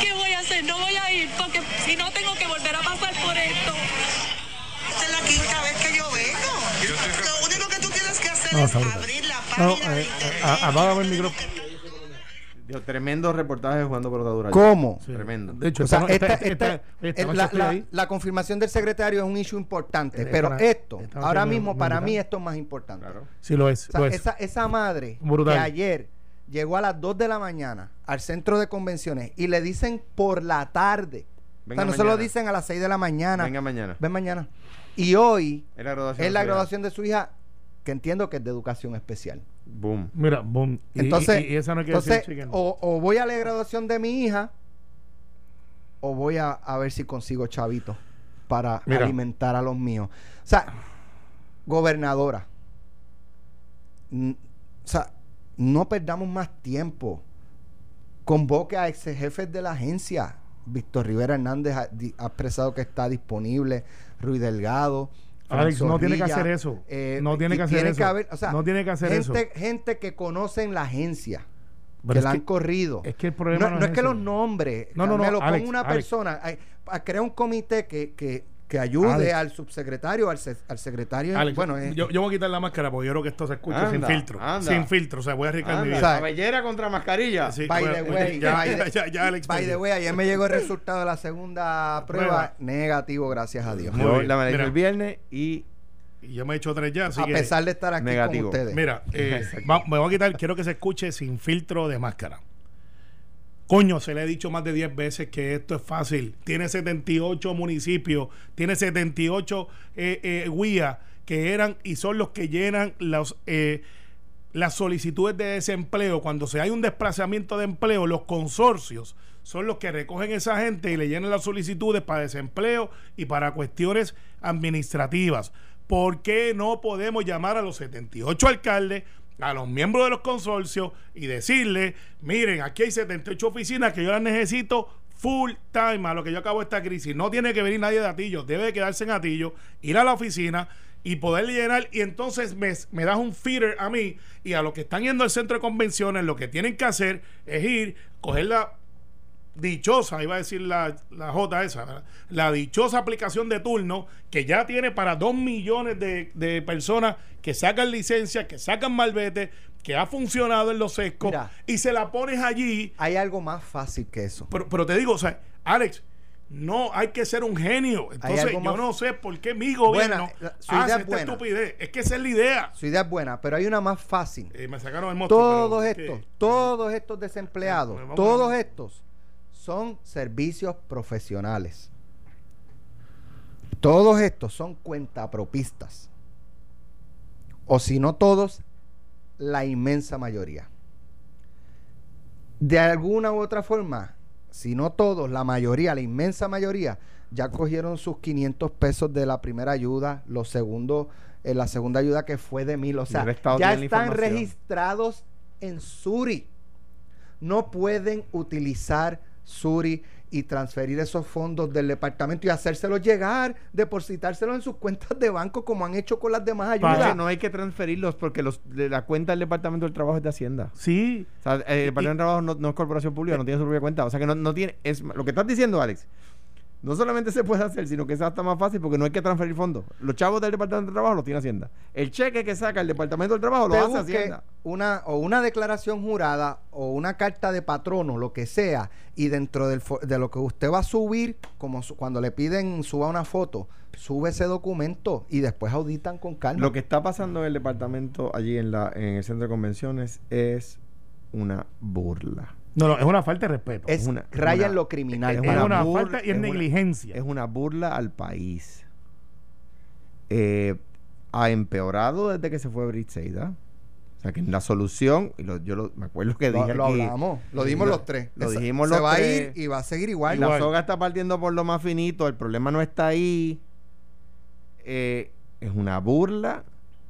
[SPEAKER 6] ¿Qué voy a hacer? No voy a ir porque si no tengo que volver a pasar por esto.
[SPEAKER 7] Esta es la quinta vez que yo vengo. Lo único que tú tienes que hacer
[SPEAKER 4] No,
[SPEAKER 7] es abrir la
[SPEAKER 4] no,
[SPEAKER 7] página de
[SPEAKER 4] eh,
[SPEAKER 7] internet.
[SPEAKER 4] a- el micrófono.
[SPEAKER 3] Digo, tremendo reportaje jugando pelotadura.
[SPEAKER 2] ¿Cómo?
[SPEAKER 4] Sí.
[SPEAKER 3] Tremendo.
[SPEAKER 4] De hecho,
[SPEAKER 2] O sea,
[SPEAKER 4] esta,
[SPEAKER 2] esta-
[SPEAKER 4] esta-
[SPEAKER 2] esta-
[SPEAKER 4] esta noche
[SPEAKER 2] la, confirmación del secretario es un issue importante, pero
[SPEAKER 4] para-
[SPEAKER 2] esto, ahora
[SPEAKER 4] me-
[SPEAKER 2] mismo, para mí, esto es más importante.
[SPEAKER 3] Claro.
[SPEAKER 4] Sí lo es,
[SPEAKER 2] O sea,
[SPEAKER 4] lo es.
[SPEAKER 2] esa, esa madre
[SPEAKER 4] Brutal.
[SPEAKER 2] que ayer llegó a las 2 de la mañana al centro de convenciones y le dicen por la tarde.
[SPEAKER 3] Venga
[SPEAKER 2] o sea, no se lo dicen a las 6 de la mañana.
[SPEAKER 3] Venga mañana.
[SPEAKER 2] Ven mañana. Y hoy
[SPEAKER 3] Es la
[SPEAKER 2] es graduación de su hija, que entiendo que es de educación especial.
[SPEAKER 3] Boom.
[SPEAKER 4] Mira, boom. Y-
[SPEAKER 2] Entonces,
[SPEAKER 4] y, y esa no quiere
[SPEAKER 2] entonces
[SPEAKER 4] decir chicken.
[SPEAKER 2] o, o voy a la graduación de mi hija o voy a, a ver si consigo chavitos para
[SPEAKER 4] Mira.
[SPEAKER 2] alimentar a los míos. O sea, gobernadora, o sea, no perdamos más tiempo. Convoque a ex jefes de la agencia. Víctor Rivera Hernández ha, ha expresado que está disponible. Ruiz Delgado.
[SPEAKER 4] Alex, no tiene que hacer eso.
[SPEAKER 2] eh,
[SPEAKER 4] No tiene que hacer eso.
[SPEAKER 2] haber- o sea,
[SPEAKER 4] No tiene que hacer eso.
[SPEAKER 2] gente, Gente que conoce en la agencia
[SPEAKER 4] Pero
[SPEAKER 2] que la
[SPEAKER 4] que-
[SPEAKER 2] han corrido.
[SPEAKER 4] es que el problema
[SPEAKER 2] no,
[SPEAKER 4] no
[SPEAKER 2] no
[SPEAKER 4] es
[SPEAKER 2] es que los nombres.
[SPEAKER 4] No, no, no,
[SPEAKER 2] pon
[SPEAKER 4] Alex,
[SPEAKER 2] una
[SPEAKER 4] Alex.
[SPEAKER 2] persona ay, a crear un comité que, que, que ayude
[SPEAKER 4] Alex.
[SPEAKER 2] al subsecretario, al, se- al secretario.
[SPEAKER 4] Alex,
[SPEAKER 2] bueno, eh,
[SPEAKER 4] yo, yo voy a quitar la máscara porque yo creo que esto se escucha sin
[SPEAKER 3] Anda,
[SPEAKER 4] filtro.
[SPEAKER 3] anda.
[SPEAKER 4] Sin filtro, o sea, voy a arriesgar mi vida.
[SPEAKER 3] Cabellera contra mascarilla.
[SPEAKER 4] Sí,
[SPEAKER 2] by
[SPEAKER 4] bueno,
[SPEAKER 2] the way,
[SPEAKER 4] ya,
[SPEAKER 2] by
[SPEAKER 4] ya,
[SPEAKER 2] the-
[SPEAKER 4] ya, ya, Alex
[SPEAKER 2] by the way, ayer me llegó el resultado de la segunda prueba,
[SPEAKER 4] Prueba.
[SPEAKER 2] negativo, gracias a Dios.
[SPEAKER 3] Yo la me el viernes y
[SPEAKER 4] Y yo me he hecho tres ya, así
[SPEAKER 2] a
[SPEAKER 4] que...
[SPEAKER 2] pesar de estar aquí
[SPEAKER 3] Negativo.
[SPEAKER 2] con ustedes.
[SPEAKER 4] Mira, eh, va- me voy a quitar, quiero que se escuche sin filtro de máscara. Coño, se le he dicho más de 10 veces que esto es fácil. Tiene 78 municipios, tiene 78 eh, eh, guías que eran y son los que llenan eh, las solicitudes de desempleo. Cuando se hay un desplazamiento de empleo, los consorcios son los que recogen esa gente y le llenan las solicitudes para desempleo y para cuestiones administrativas. ¿Por qué no podemos llamar a los 78 alcaldes, a los miembros de los consorcios y decirle, miren, aquí hay 78 oficinas que yo las necesito full time a lo que yo acabo esta crisis. No tiene que venir nadie de Atillo, debe de quedarse en Atillo, ir a la oficina y poder llenar y entonces me, me das un feeder a mí y a los que están yendo al centro de convenciones lo que tienen que hacer es ir, coger la dichosa, iba a decir la, la J esa, ¿verdad? la dichosa aplicación de turno que ya tiene para dos millones de, de personas que sacan licencia, que sacan malvete, que ha funcionado en los sescos
[SPEAKER 2] Mira.
[SPEAKER 4] y se la pones allí.
[SPEAKER 2] Hay algo más fácil que eso.
[SPEAKER 4] Pero, pero te digo, o sea, Alex, no hay que ser un genio. Entonces, yo no sé por qué mi gobierno
[SPEAKER 2] Buena, su idea
[SPEAKER 4] hace
[SPEAKER 2] es
[SPEAKER 4] esta
[SPEAKER 2] buena.
[SPEAKER 4] estupidez. Es que esa es la idea.
[SPEAKER 2] Su idea es buena, pero hay una más fácil.
[SPEAKER 4] Eh, me sacaron el monstruo.
[SPEAKER 2] Todos
[SPEAKER 4] pero,
[SPEAKER 2] estos,
[SPEAKER 4] ¿qué?
[SPEAKER 2] todos estos desempleados,
[SPEAKER 4] Pues
[SPEAKER 2] todos estos son servicios profesionales. Todos estos son cuentapropistas. O si no todos, la inmensa mayoría. De alguna u otra forma, si no todos, la mayoría, la inmensa mayoría, ya cogieron sus 500 pesos de la primera ayuda, los segundos, eh, la segunda ayuda que fue de mil. O sea, ya están registrados en Suri. No pueden utilizar Suri y transferir esos fondos del departamento y hacérselos llegar, depositárselos en sus cuentas de banco como han hecho con las demás ayudas.
[SPEAKER 3] no hay que transferirlos porque los, de la cuenta del Departamento del Trabajo es de Hacienda.
[SPEAKER 4] Sí.
[SPEAKER 3] O sea, el Departamento del Trabajo no, no es corporación pública, no tiene su propia cuenta. O sea que no, no tiene. Es, lo que estás diciendo, Alex, no solamente se puede hacer, sino que es hasta más fácil porque no hay que transferir fondos. Los chavos del Departamento del Trabajo los tiene Hacienda. El cheque que saca el Departamento del Trabajo lo hace Hacienda.
[SPEAKER 2] una o una declaración jurada o una carta de patrono, lo que sea, y dentro del de lo que usted va a subir, como su- cuando le piden suba una foto, sube ese documento y después auditan con calma.
[SPEAKER 3] Lo que está pasando en el departamento allí en, la, en el centro de convenciones es una burla.
[SPEAKER 4] No, no, es una falta de respeto.
[SPEAKER 2] es
[SPEAKER 3] una-
[SPEAKER 2] raya en lo criminal.
[SPEAKER 4] es
[SPEAKER 2] para
[SPEAKER 4] una
[SPEAKER 3] burla-
[SPEAKER 4] falta y es
[SPEAKER 3] es una-
[SPEAKER 4] negligencia.
[SPEAKER 3] Es una burla al país. Eh, ha empeorado desde que se fue Briseida. O sea que la solución, y lo- yo lo- me acuerdo que dije
[SPEAKER 2] lo
[SPEAKER 3] aquí,
[SPEAKER 2] hablamos, lo dimos
[SPEAKER 3] Lo-
[SPEAKER 2] los tres.
[SPEAKER 3] lo
[SPEAKER 2] Esa-
[SPEAKER 3] dijimos
[SPEAKER 2] se
[SPEAKER 3] los
[SPEAKER 2] va
[SPEAKER 3] tres.
[SPEAKER 2] a ir y va a seguir igual.
[SPEAKER 3] la soga está partiendo por lo más finito, el problema no está ahí. Eh, es una burla.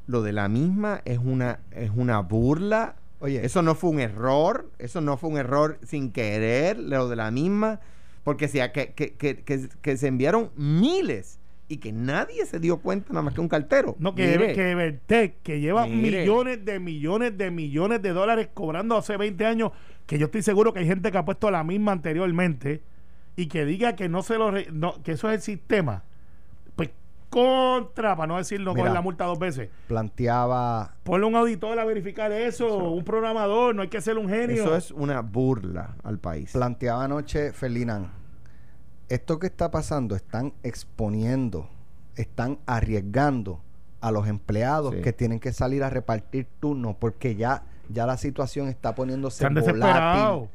[SPEAKER 3] Lo de la misma es una, es una burla.
[SPEAKER 2] Oye,
[SPEAKER 3] Eso no fue un error, eso no fue un error sin querer, lo de la misma, porque sea que, que, que, que- que se enviaron miles y que nadie se dio cuenta nada más que un cartero.
[SPEAKER 4] No, que,
[SPEAKER 3] Mire,
[SPEAKER 4] que Evertec, que lleva
[SPEAKER 3] Mire.
[SPEAKER 4] millones de millones de millones de dólares cobrando hace 20 años, que yo estoy seguro que hay gente que ha puesto la misma anteriormente, y que diga que no se lo re- no, que eso es el sistema, contra, para no decir no
[SPEAKER 2] Mira.
[SPEAKER 4] coger la multa dos veces.
[SPEAKER 2] planteaba
[SPEAKER 4] Ponle un auditor a verificar eso, un programador, no hay que ser un genio.
[SPEAKER 3] Eso es una burla al país.
[SPEAKER 2] planteaba anoche Ferdinand, esto que está pasando están exponiendo, están arriesgando a los empleados
[SPEAKER 3] Sí.
[SPEAKER 2] que tienen que salir a repartir turnos porque ya, ya la situación está poniéndose
[SPEAKER 4] Se han
[SPEAKER 2] volátil.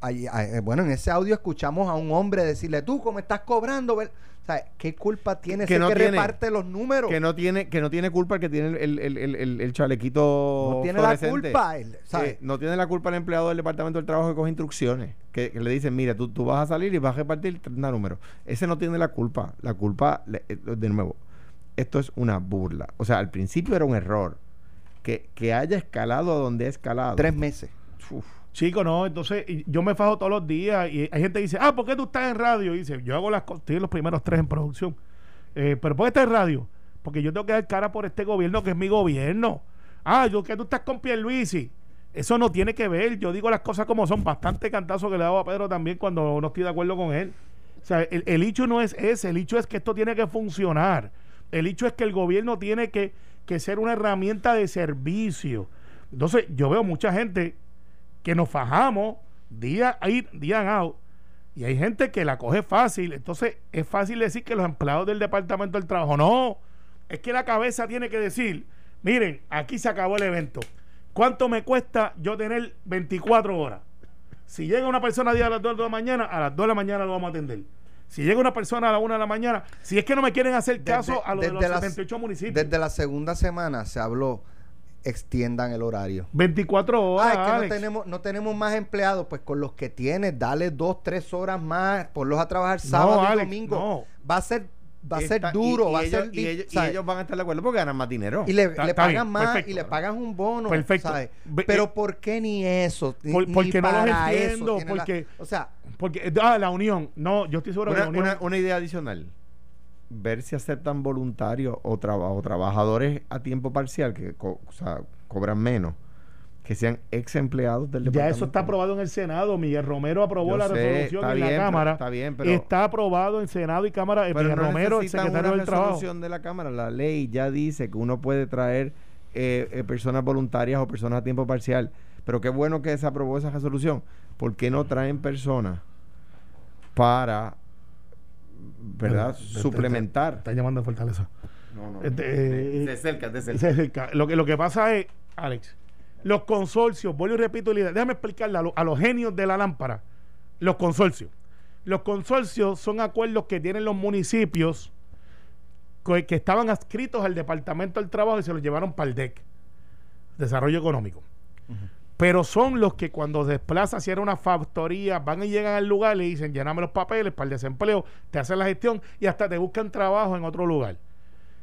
[SPEAKER 2] Ay, eh, bueno, en ese audio escuchamos a un hombre decirle, tú, ¿cómo estás cobrando? O sea, ¿qué culpa tiene
[SPEAKER 3] Que
[SPEAKER 2] ese
[SPEAKER 3] no
[SPEAKER 2] que
[SPEAKER 3] tiene.
[SPEAKER 2] reparte los números?
[SPEAKER 3] que no tiene que no tiene culpa el que tiene el, el, el, chalequito
[SPEAKER 2] No tiene la culpa, él.
[SPEAKER 3] Eh, no tiene la culpa el empleado del departamento del trabajo que coge instrucciones que, que le dicen mira tú, tú vas a salir y vas a repartir 30 números ese no tiene la culpa la culpa eh, de nuevo esto es una burla o sea al principio era un error que, que haya escalado a donde ha escalado
[SPEAKER 2] Tres meses.
[SPEAKER 3] Uf.
[SPEAKER 4] Chico, no, entonces yo me fajo todos los días y hay gente que dice, ah, ¿por qué tú estás en radio? Y dice, yo hago las cosas, los primeros tres en producción. Eh, pero ¿por qué estás en radio? Porque yo tengo que dar cara por este gobierno que es mi gobierno. Ah, yo que tú estás con Pierluisi. Eso no tiene que ver. Yo digo las cosas como son. Bastante cantazo que le hago a Pedro también cuando no estoy de acuerdo con él. O sea, el, el hecho no es ese. El hecho es que esto tiene que funcionar. El hecho es que el gobierno tiene que, que ser una herramienta de servicio. Entonces, yo veo mucha gente que nos fajamos día in, día out. Y hay gente que la coge fácil. Entonces, es fácil decir que los empleados del Departamento del Trabajo. No, es que la cabeza tiene que decir, miren, aquí se acabó el evento. ¿Cuánto me cuesta yo tener 24 horas? Si llega una persona a día a las 2 de la mañana, a las 2 de la mañana lo vamos a atender. Si llega una persona a la 1 de la mañana, si es que no me quieren hacer caso
[SPEAKER 2] Desde-
[SPEAKER 4] a los de los
[SPEAKER 2] desde las-
[SPEAKER 4] 78 municipios.
[SPEAKER 2] Desde la segunda semana se habló, extiendan el horario.
[SPEAKER 4] 24 horas.
[SPEAKER 2] Ah, es que no tenemos, no tenemos más empleados, pues con los que tienes, dale dos, tres horas más, ponlos a trabajar sábado y
[SPEAKER 4] Alex,
[SPEAKER 2] domingo.
[SPEAKER 4] no.
[SPEAKER 2] Va a ser, va a ser duro,
[SPEAKER 3] y-
[SPEAKER 2] va
[SPEAKER 3] y
[SPEAKER 2] a ser
[SPEAKER 3] y ellos, ellos van a estar de acuerdo porque ganan más dinero
[SPEAKER 2] Y le,
[SPEAKER 4] Está-
[SPEAKER 2] le
[SPEAKER 4] está
[SPEAKER 2] pagan
[SPEAKER 4] bien,
[SPEAKER 2] más
[SPEAKER 4] perfecto.
[SPEAKER 2] y le pagan un bono.
[SPEAKER 4] Perfecto.
[SPEAKER 2] ¿sabes? Pero
[SPEAKER 4] eh,
[SPEAKER 2] ¿por qué ni eso? Ni-
[SPEAKER 4] por-
[SPEAKER 2] ni
[SPEAKER 4] porque no los
[SPEAKER 2] eso
[SPEAKER 4] entiendo,
[SPEAKER 2] la-
[SPEAKER 4] porque-
[SPEAKER 2] o sea,
[SPEAKER 4] Porque, ah, la unión. No, yo estoy seguro que
[SPEAKER 3] una,
[SPEAKER 4] la unión.
[SPEAKER 3] una- una idea adicional. Ver si aceptan voluntarios o, traba- o trabajadores a tiempo parcial que co- o sea, cobran menos, que sean ex empleados del
[SPEAKER 4] ya
[SPEAKER 3] departamento.
[SPEAKER 4] eso está aprobado en el Senado. Miguel Romero aprobó
[SPEAKER 3] Yo
[SPEAKER 4] la
[SPEAKER 3] sé,
[SPEAKER 4] resolución
[SPEAKER 3] está
[SPEAKER 4] en
[SPEAKER 3] bien,
[SPEAKER 4] la
[SPEAKER 3] pero-
[SPEAKER 4] Cámara.
[SPEAKER 3] está bien, pero-
[SPEAKER 4] está aprobado en Senado y Cámara. eh,
[SPEAKER 3] Pero
[SPEAKER 4] Miguel
[SPEAKER 3] no
[SPEAKER 4] Romero, el secretario
[SPEAKER 3] una
[SPEAKER 4] del Trabajo.
[SPEAKER 3] resolución de la Cámara. La ley ya dice que uno puede traer eh, eh, personas voluntarias o personas a tiempo parcial. Pero qué bueno que se aprobó esa resolución. ¿Por qué no traen personas para, ¿verdad?
[SPEAKER 4] Te- te- te-
[SPEAKER 3] suplementar.
[SPEAKER 4] Está llamando de Fortaleza.
[SPEAKER 3] No, no.
[SPEAKER 4] Este,
[SPEAKER 3] de,
[SPEAKER 4] eh,
[SPEAKER 3] de cerca, de cerca.
[SPEAKER 4] Ese es el ca- lo, que, lo que pasa es, Alex, los consorcios, vuelvo y repito, la idea, déjame explicarle a, lo- a los genios de la lámpara, los consorcios. Los consorcios son acuerdos que tienen los municipios que estaban adscritos al Departamento del Trabajo y se los llevaron para el DEC, Desarrollo Económico. Pero son los que cuando desplazan, si era una factoría, van y llegan al lugar, le dicen, llename los papeles para el desempleo, te hacen la gestión y hasta te buscan trabajo en otro lugar.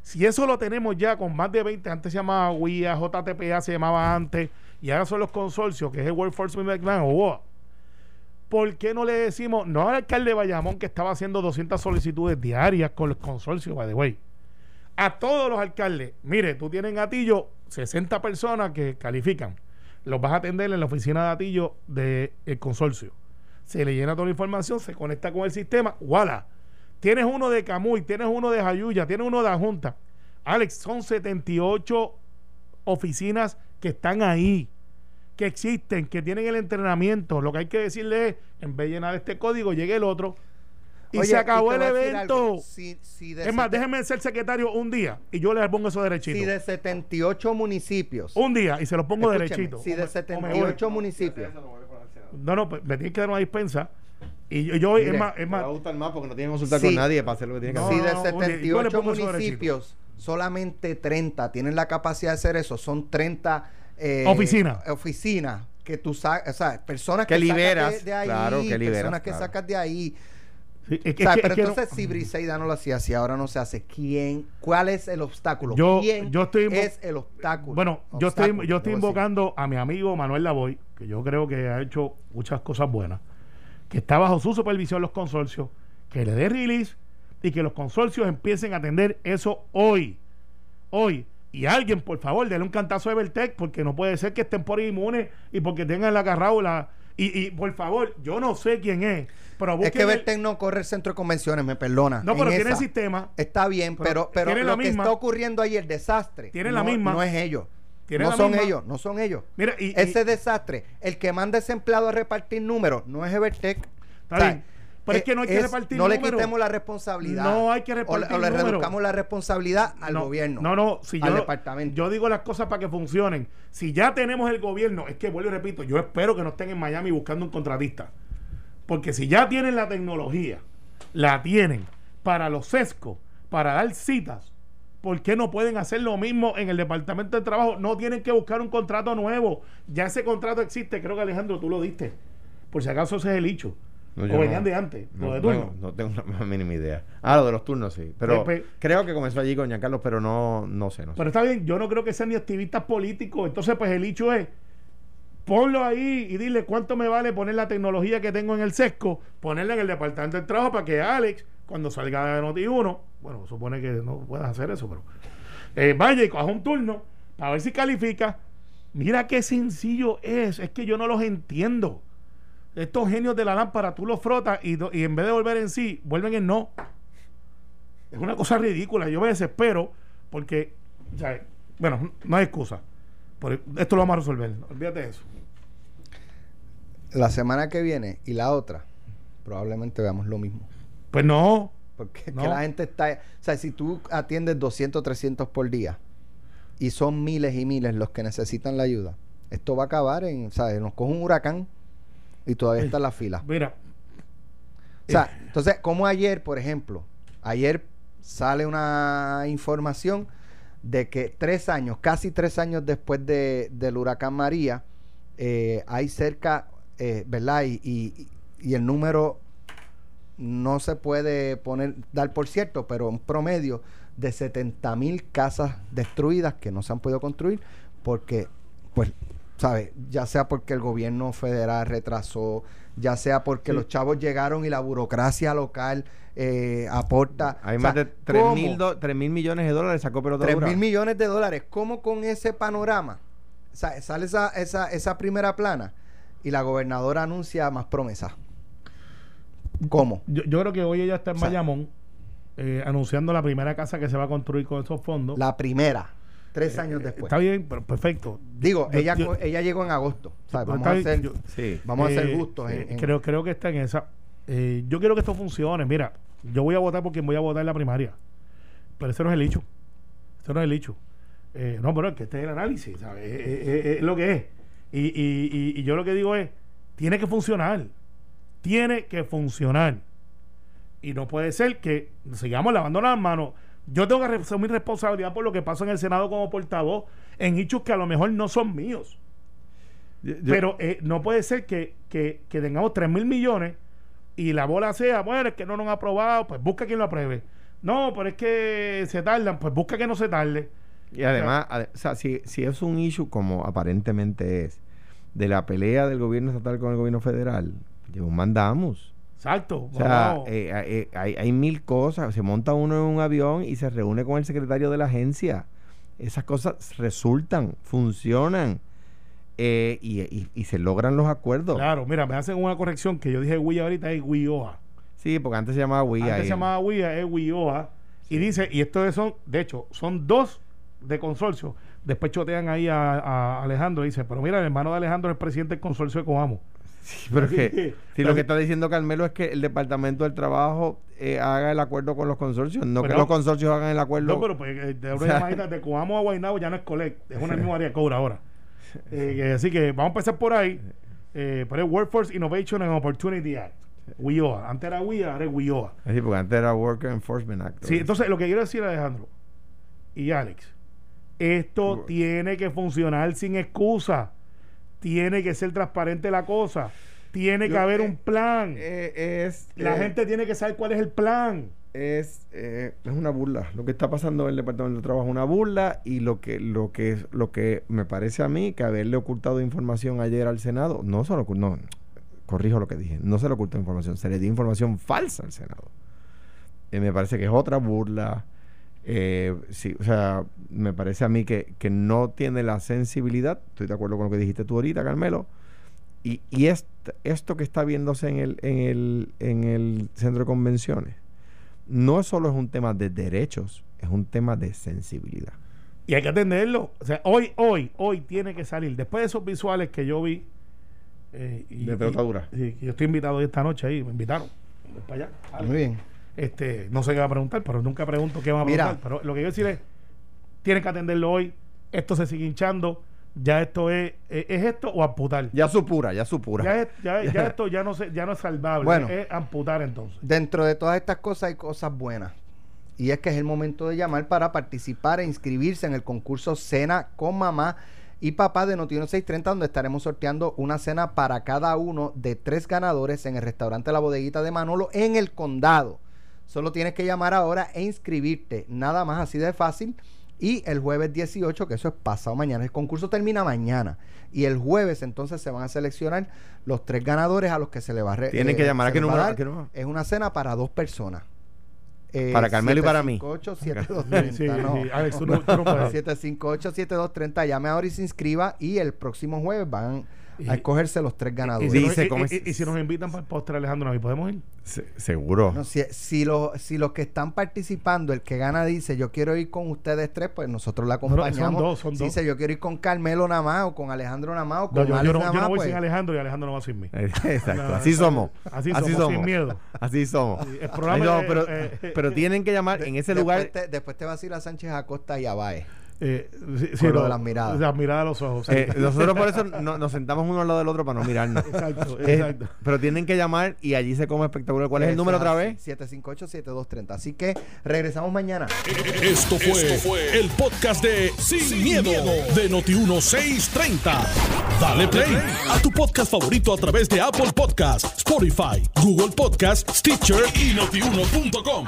[SPEAKER 4] Si eso lo tenemos ya con más de 20, antes se llamaba WIA, JTPA se llamaba antes, y ahora son los consorcios, que es el Workforce Management o WOA. ¿por qué no le decimos, no al alcalde de Bayamón que estaba haciendo 200 solicitudes diarias con el consorcio, by the way? A todos los alcaldes, mire, tú tienes en Gatillo 60 personas que califican. Los vas a atender en la oficina de Atillo del consorcio. Se le llena toda la información, se conecta con el sistema, ¡wala! Tienes uno de Camuy, tienes uno de Jayuya, tienes uno de Junta. Alex, son 78 oficinas que están ahí, que existen, que tienen el entrenamiento. Lo que hay que decirle es, en vez de llenar este código, llegue el otro. Y
[SPEAKER 2] Oye,
[SPEAKER 4] se acabó
[SPEAKER 2] y
[SPEAKER 4] el evento.
[SPEAKER 2] Si- si de
[SPEAKER 4] Es más, déjenme ser secretario un día y yo les pongo eso derechito.
[SPEAKER 2] Si de 78 municipios.
[SPEAKER 4] un día y se los pongo
[SPEAKER 2] escúcheme,
[SPEAKER 4] derechito.
[SPEAKER 2] Si de
[SPEAKER 4] me- o me
[SPEAKER 2] 78
[SPEAKER 4] voy.
[SPEAKER 2] municipios.
[SPEAKER 4] No, no, pues, me tienen que dar una dispensa. Y yo, yo es
[SPEAKER 2] Mire,
[SPEAKER 4] más, es
[SPEAKER 3] Me
[SPEAKER 4] más,
[SPEAKER 3] va a gustar más porque no tiene que consultar
[SPEAKER 2] Sí.
[SPEAKER 3] con nadie para hacer lo que tiene que
[SPEAKER 4] No,
[SPEAKER 3] hacer.
[SPEAKER 2] si de
[SPEAKER 4] no, un día. Yo le
[SPEAKER 2] 78
[SPEAKER 4] pongo eso
[SPEAKER 2] municipios, solamente 30 tienen la capacidad de hacer eso. Son 30 eh,
[SPEAKER 4] Oficinas.
[SPEAKER 2] Oficinas que tú sacas, o sea, personas
[SPEAKER 3] Que
[SPEAKER 2] que, sacas
[SPEAKER 3] liberas,
[SPEAKER 2] de, de ahí,
[SPEAKER 3] claro, que liberas,
[SPEAKER 2] personas que
[SPEAKER 3] claro.
[SPEAKER 2] sacas de ahí.
[SPEAKER 4] Sí, es que-
[SPEAKER 2] O sea,
[SPEAKER 4] es que-
[SPEAKER 2] pero
[SPEAKER 4] es que no-
[SPEAKER 2] entonces si Briseida no lo hacía, si ahora no se hace, ¿quién? ¿Cuál es el obstáculo?
[SPEAKER 4] Yo-
[SPEAKER 2] ¿Quién
[SPEAKER 4] yo estoy
[SPEAKER 2] es el obstáculo?
[SPEAKER 4] Bueno, yo estoy, yo estoy invocando a mi amigo Manuel Lavoy, que yo creo que ha hecho muchas cosas buenas, que está bajo su supervisión los consorcios, que le dé release y que los consorcios empiecen a atender eso hoy. Hoy. Y alguien, por favor, denle un cantazo de Evertech, porque no puede ser que estén por inmunes y porque tengan la agarrado la. Y, y por favor, yo no sé quién es, pero
[SPEAKER 2] Es que
[SPEAKER 4] el-
[SPEAKER 2] Vertec no corre el centro de convenciones, me perdona.
[SPEAKER 4] No,
[SPEAKER 2] en
[SPEAKER 4] pero tiene
[SPEAKER 2] esa.
[SPEAKER 4] sistema.
[SPEAKER 2] Está bien,
[SPEAKER 4] Pero
[SPEAKER 2] pero, lo que está ocurriendo ahí, el desastre.
[SPEAKER 4] Tiene
[SPEAKER 2] no,
[SPEAKER 4] la misma.
[SPEAKER 2] No es ellos. No son
[SPEAKER 4] misma.
[SPEAKER 2] ellos, no son ellos.
[SPEAKER 4] Mira, y- y-
[SPEAKER 2] Ese desastre, el que manda ese empleado a repartir números, no es Evertech.
[SPEAKER 4] Está bien. Pero es que no hay que repartir
[SPEAKER 2] No le
[SPEAKER 4] números.
[SPEAKER 2] quitemos la responsabilidad.
[SPEAKER 4] No hay que
[SPEAKER 2] O le-
[SPEAKER 4] repartir
[SPEAKER 2] O, le
[SPEAKER 4] números.
[SPEAKER 2] reduzcamos la responsabilidad al
[SPEAKER 4] no,
[SPEAKER 2] gobierno.
[SPEAKER 4] No, no, si
[SPEAKER 2] al
[SPEAKER 4] yo,
[SPEAKER 2] departamento.
[SPEAKER 4] yo digo las cosas para que funcionen. Si ya tenemos el gobierno, es que vuelvo y repito, yo espero que no estén en Miami buscando un contratista. Porque si ya tienen la tecnología, la tienen para los sescos, para dar citas, ¿por qué no pueden hacer lo mismo en el Departamento de Trabajo? No tienen que buscar un contrato nuevo. Ya ese contrato existe, creo que Alejandro, tú lo diste. Por si acaso ese es el hecho.
[SPEAKER 3] No,
[SPEAKER 4] o venían
[SPEAKER 3] no-
[SPEAKER 4] de antes,
[SPEAKER 3] No,
[SPEAKER 4] lo de
[SPEAKER 3] no,
[SPEAKER 4] turno.
[SPEAKER 3] no tengo la más mínima idea. Ah, lo de los turnos, sí. Pero
[SPEAKER 4] Pepe.
[SPEAKER 3] creo que comenzó allí con Giancarlo, pero no, no sé. No sé.
[SPEAKER 4] Pero está bien, yo no creo que sean ni activistas políticos. Entonces, pues el hecho es, ponlo ahí y dile cuánto me vale poner la tecnología que tengo en el sesco, ponerla en el departamento del trabajo para que Alex, cuando salga de Noti1, bueno, supone que no puedas hacer eso, pero eh, vaya y coja un turno para ver si califica. Mira qué sencillo es, es que yo no los entiendo. Estos genios de la lámpara, tú los frotas y, y en vez de volver en sí, vuelven en no. Es una cosa ridícula. Yo me desespero porque, sea, bueno, no hay excusa. Por- esto lo vamos a resolver. Olvídate de eso.
[SPEAKER 2] La semana que viene y la otra, probablemente veamos lo mismo.
[SPEAKER 4] Pues no.
[SPEAKER 2] Porque es
[SPEAKER 4] No.
[SPEAKER 2] que la gente está. O sea, si tú atiendes 200, 300 por día y son miles y miles los que necesitan la ayuda, esto va a acabar en. ¿Sabes? Nos coge un huracán y todavía está en la fila.
[SPEAKER 4] Mira,
[SPEAKER 2] O sea, entonces, como ayer, por ejemplo, ayer sale una información de que tres años, casi tres años después de, del huracán María, eh, hay cerca, eh, ¿verdad? Y, y- y el número no se puede poner, dar por cierto, pero un promedio de 70 mil casas destruidas que no se han podido construir porque, pues, ¿sabes? Ya sea porque el gobierno federal retrasó, ya sea porque
[SPEAKER 4] Sí.
[SPEAKER 2] los chavos llegaron y la burocracia local eh, aporta.
[SPEAKER 3] Hay más
[SPEAKER 2] sea,
[SPEAKER 3] de 3
[SPEAKER 2] ¿cómo?
[SPEAKER 3] mil, do- 3 mil millones de dólares sacó pelota
[SPEAKER 2] 3
[SPEAKER 3] dura.
[SPEAKER 2] mil millones de dólares. ¿Cómo con ese panorama sa- sale esa, esa, esa primera plana y la gobernadora anuncia más promesas? ¿Cómo?
[SPEAKER 4] yo, yo creo que hoy ella está en
[SPEAKER 2] O sea,
[SPEAKER 4] Bayamón eh, anunciando la primera casa que se va a construir con esos fondos.
[SPEAKER 2] La primera, tres años después.
[SPEAKER 4] Está bien, pero perfecto.
[SPEAKER 2] Digo,
[SPEAKER 4] Yo-
[SPEAKER 2] ella,
[SPEAKER 4] yo-
[SPEAKER 2] ella llegó en agosto. ¿sabes? Vamos, a ser,
[SPEAKER 4] yo-
[SPEAKER 3] Sí.
[SPEAKER 2] vamos a ser
[SPEAKER 4] Eh,
[SPEAKER 2] justos. en-
[SPEAKER 4] eh,
[SPEAKER 2] en-
[SPEAKER 4] creo, creo que está en esa. Eh, yo quiero que esto funcione. Mira, yo voy a votar por quien voy a votar en la primaria. Pero ese no es el hecho. Ese no es el hecho. Eh, no, pero es que este es el análisis, ¿sabes? Es, es- es- es lo que es. Y, y- y- y yo lo que digo es: tiene que funcionar. Tiene que funcionar. Y no puede ser que sigamos lavando las manos. Yo tengo que asumir responsabilidad por lo que pasa en el Senado como portavoz en hechos que a lo mejor no son míos.
[SPEAKER 3] Yo-
[SPEAKER 4] Pero eh, no puede ser que, que, que tengamos 3 mil millones y la bola sea, bueno, es que no nos han aprobado, pues busca quien lo apruebe. No, pero es que se tardan, pues busca que no se tarde.
[SPEAKER 3] Y además, ade- o sea, si, si es un issue como aparentemente es, de la pelea del gobierno estatal con el gobierno federal, lleva un mandamus.
[SPEAKER 4] Exacto.
[SPEAKER 3] O sea,
[SPEAKER 4] vamos.
[SPEAKER 3] eh, eh, hay, hay mil cosas. Se monta uno en un avión y se reúne con el secretario de la agencia. Esas cosas resultan, funcionan eh, y, y- y se logran los acuerdos.
[SPEAKER 4] Claro, mira, me hacen una corrección que yo dije Wii ahorita es WIOA.
[SPEAKER 3] Sí, porque antes se llamaba Wii.
[SPEAKER 4] Antes se llamaba WIA, es WIOA. Y dice, y estos son, de hecho, son dos de consorcio. Después chotean ahí a, a Alejandro y dice, pero mira, el hermano de Alejandro es presidente del consorcio de Coamo.
[SPEAKER 3] Sí, pero es que, si lo que está diciendo Carmelo es que el Departamento del Trabajo eh, haga el acuerdo con los consorcios, no
[SPEAKER 4] Pero-
[SPEAKER 3] que los consorcios hagan el acuerdo.
[SPEAKER 4] No, pero pues eh, de
[SPEAKER 3] O sea-
[SPEAKER 4] de Coamo a Guaynabo ya no es Colect, es una misma área de cobra ahora. Eh, así que vamos a empezar por ahí. Eh, pero es Workforce Innovation and Opportunity Act. WIOA. Antes era WIA, ahora es WIOA.
[SPEAKER 3] Sí, porque antes era Worker Enforcement Act.
[SPEAKER 4] Sí, entonces lo que quiero decir, Alejandro y Alex, esto
[SPEAKER 3] Bueno.
[SPEAKER 4] tiene que funcionar sin excusa. Tiene que ser transparente la cosa. Tiene que haber
[SPEAKER 3] eh,
[SPEAKER 4] un plan.
[SPEAKER 3] Eh, es,
[SPEAKER 4] la
[SPEAKER 3] eh,
[SPEAKER 4] gente tiene que saber cuál es el plan.
[SPEAKER 3] es, es una burla. Lo que está pasando en el Departamento de Trabajo es una burla y lo que, lo que, lo que me parece a mí que haberle ocultado información ayer al Senado, no solo no, corrijo lo que dije, no se le ocultó información, se le dio información falsa al Senado. Me parece que es otra burla. Eh, sí, o sea, me parece a mí que, que no tiene la sensibilidad, estoy de acuerdo con lo que dijiste tú ahorita, Carmelo, y, y est- esto que está viéndose en el, en, el, en el centro de convenciones, no solo es un tema de derechos, es un tema de sensibilidad.
[SPEAKER 4] Y hay que atenderlo. O sea, hoy, hoy, hoy tiene que salir. Después de esos visuales que yo vi. eh, y,
[SPEAKER 3] De pelota dura.
[SPEAKER 4] y- y yo estoy invitado hoy esta noche ahí. Me invitaron. Voy para allá.
[SPEAKER 2] Muy bien.
[SPEAKER 4] Este, no sé qué va a preguntar, pero nunca pregunto qué va a
[SPEAKER 2] Mira.
[SPEAKER 4] preguntar. Pero lo que quiero decir es, tienen que atenderlo hoy. Esto se sigue hinchando. Ya esto es, es, es esto o amputar.
[SPEAKER 3] Ya supura, ya supura.
[SPEAKER 4] Ya, es- ya, ya esto ya no, se, ya no es salvable.
[SPEAKER 2] Bueno.
[SPEAKER 4] es amputar entonces.
[SPEAKER 2] Dentro de todas estas cosas hay cosas buenas. Y es que es el momento de llamar para participar e inscribirse en el concurso Cena con Mamá y Papá de Noti 630, donde estaremos sorteando una cena para cada uno de tres ganadores en el restaurante La Bodeguita de Manolo en el condado. Solo tienes que llamar ahora e inscribirte. Nada más así de fácil. Y el jueves 18, que eso es pasado mañana, el concurso termina mañana. Y el jueves entonces se van a seleccionar los tres ganadores a los que se le va a re-
[SPEAKER 3] Tienen que llamar. ¿A qué número?
[SPEAKER 2] Es una cena para dos personas. Eh,
[SPEAKER 3] Para Carmelo y para mí.
[SPEAKER 2] 758-7230,
[SPEAKER 4] Sí, sí,
[SPEAKER 2] no.
[SPEAKER 4] sí. Alex, tú no- tú no puedes.
[SPEAKER 2] 758-7230. Llame ahora y se inscriba. Y el próximo jueves van a escogerse los tres
[SPEAKER 4] Y,
[SPEAKER 2] ganadores.
[SPEAKER 4] si
[SPEAKER 3] Dice
[SPEAKER 4] y- y- y si nos invitan para el postre, Alejandro, ¿nos podemos ir?
[SPEAKER 3] Se- seguro.
[SPEAKER 2] No, si, si, lo- si los que están participando, el que gana dice yo quiero ir con ustedes tres, pues nosotros la
[SPEAKER 4] No, no, son
[SPEAKER 2] acompañamos.
[SPEAKER 4] dos, son
[SPEAKER 2] si
[SPEAKER 4] dos.
[SPEAKER 2] dice yo quiero ir con Carmelo nada más o con Alejandro nada más o
[SPEAKER 4] No,
[SPEAKER 2] con
[SPEAKER 4] yo, yo
[SPEAKER 2] Alex
[SPEAKER 4] no, yo no
[SPEAKER 2] más,
[SPEAKER 4] voy
[SPEAKER 2] pues,
[SPEAKER 4] sin Alejandro y Alejandro no va sin mí.
[SPEAKER 3] Exacto. Así somos.
[SPEAKER 4] así somos, sin miedo.
[SPEAKER 3] Así somos.
[SPEAKER 4] El
[SPEAKER 3] Ay,
[SPEAKER 4] programa
[SPEAKER 3] no, pero,
[SPEAKER 4] eh,
[SPEAKER 3] pero tienen que llamar en ese lugar.
[SPEAKER 2] después, te, después te vas a ir a Sánchez Acosta y a Baez.
[SPEAKER 4] Eh, sí, sí,
[SPEAKER 2] Con lo de las miradas.
[SPEAKER 4] Las miradas a los ojos. sí.
[SPEAKER 3] eh, nosotros por eso no- nos sentamos uno al lado del otro para no mirarnos.
[SPEAKER 4] exacto,
[SPEAKER 3] Eh,
[SPEAKER 4] exacto.
[SPEAKER 3] pero tienen que llamar y allí se come espectacular. ¿Cuál es el número otra vez?
[SPEAKER 2] 758-7230. Así que regresamos mañana.
[SPEAKER 1] Esto fue, el podcast de Sin, miedo, de Noti1630. Dale play a tu podcast favorito a través de Apple Podcasts, Spotify, Google Podcasts, Stitcher y notiuno.com.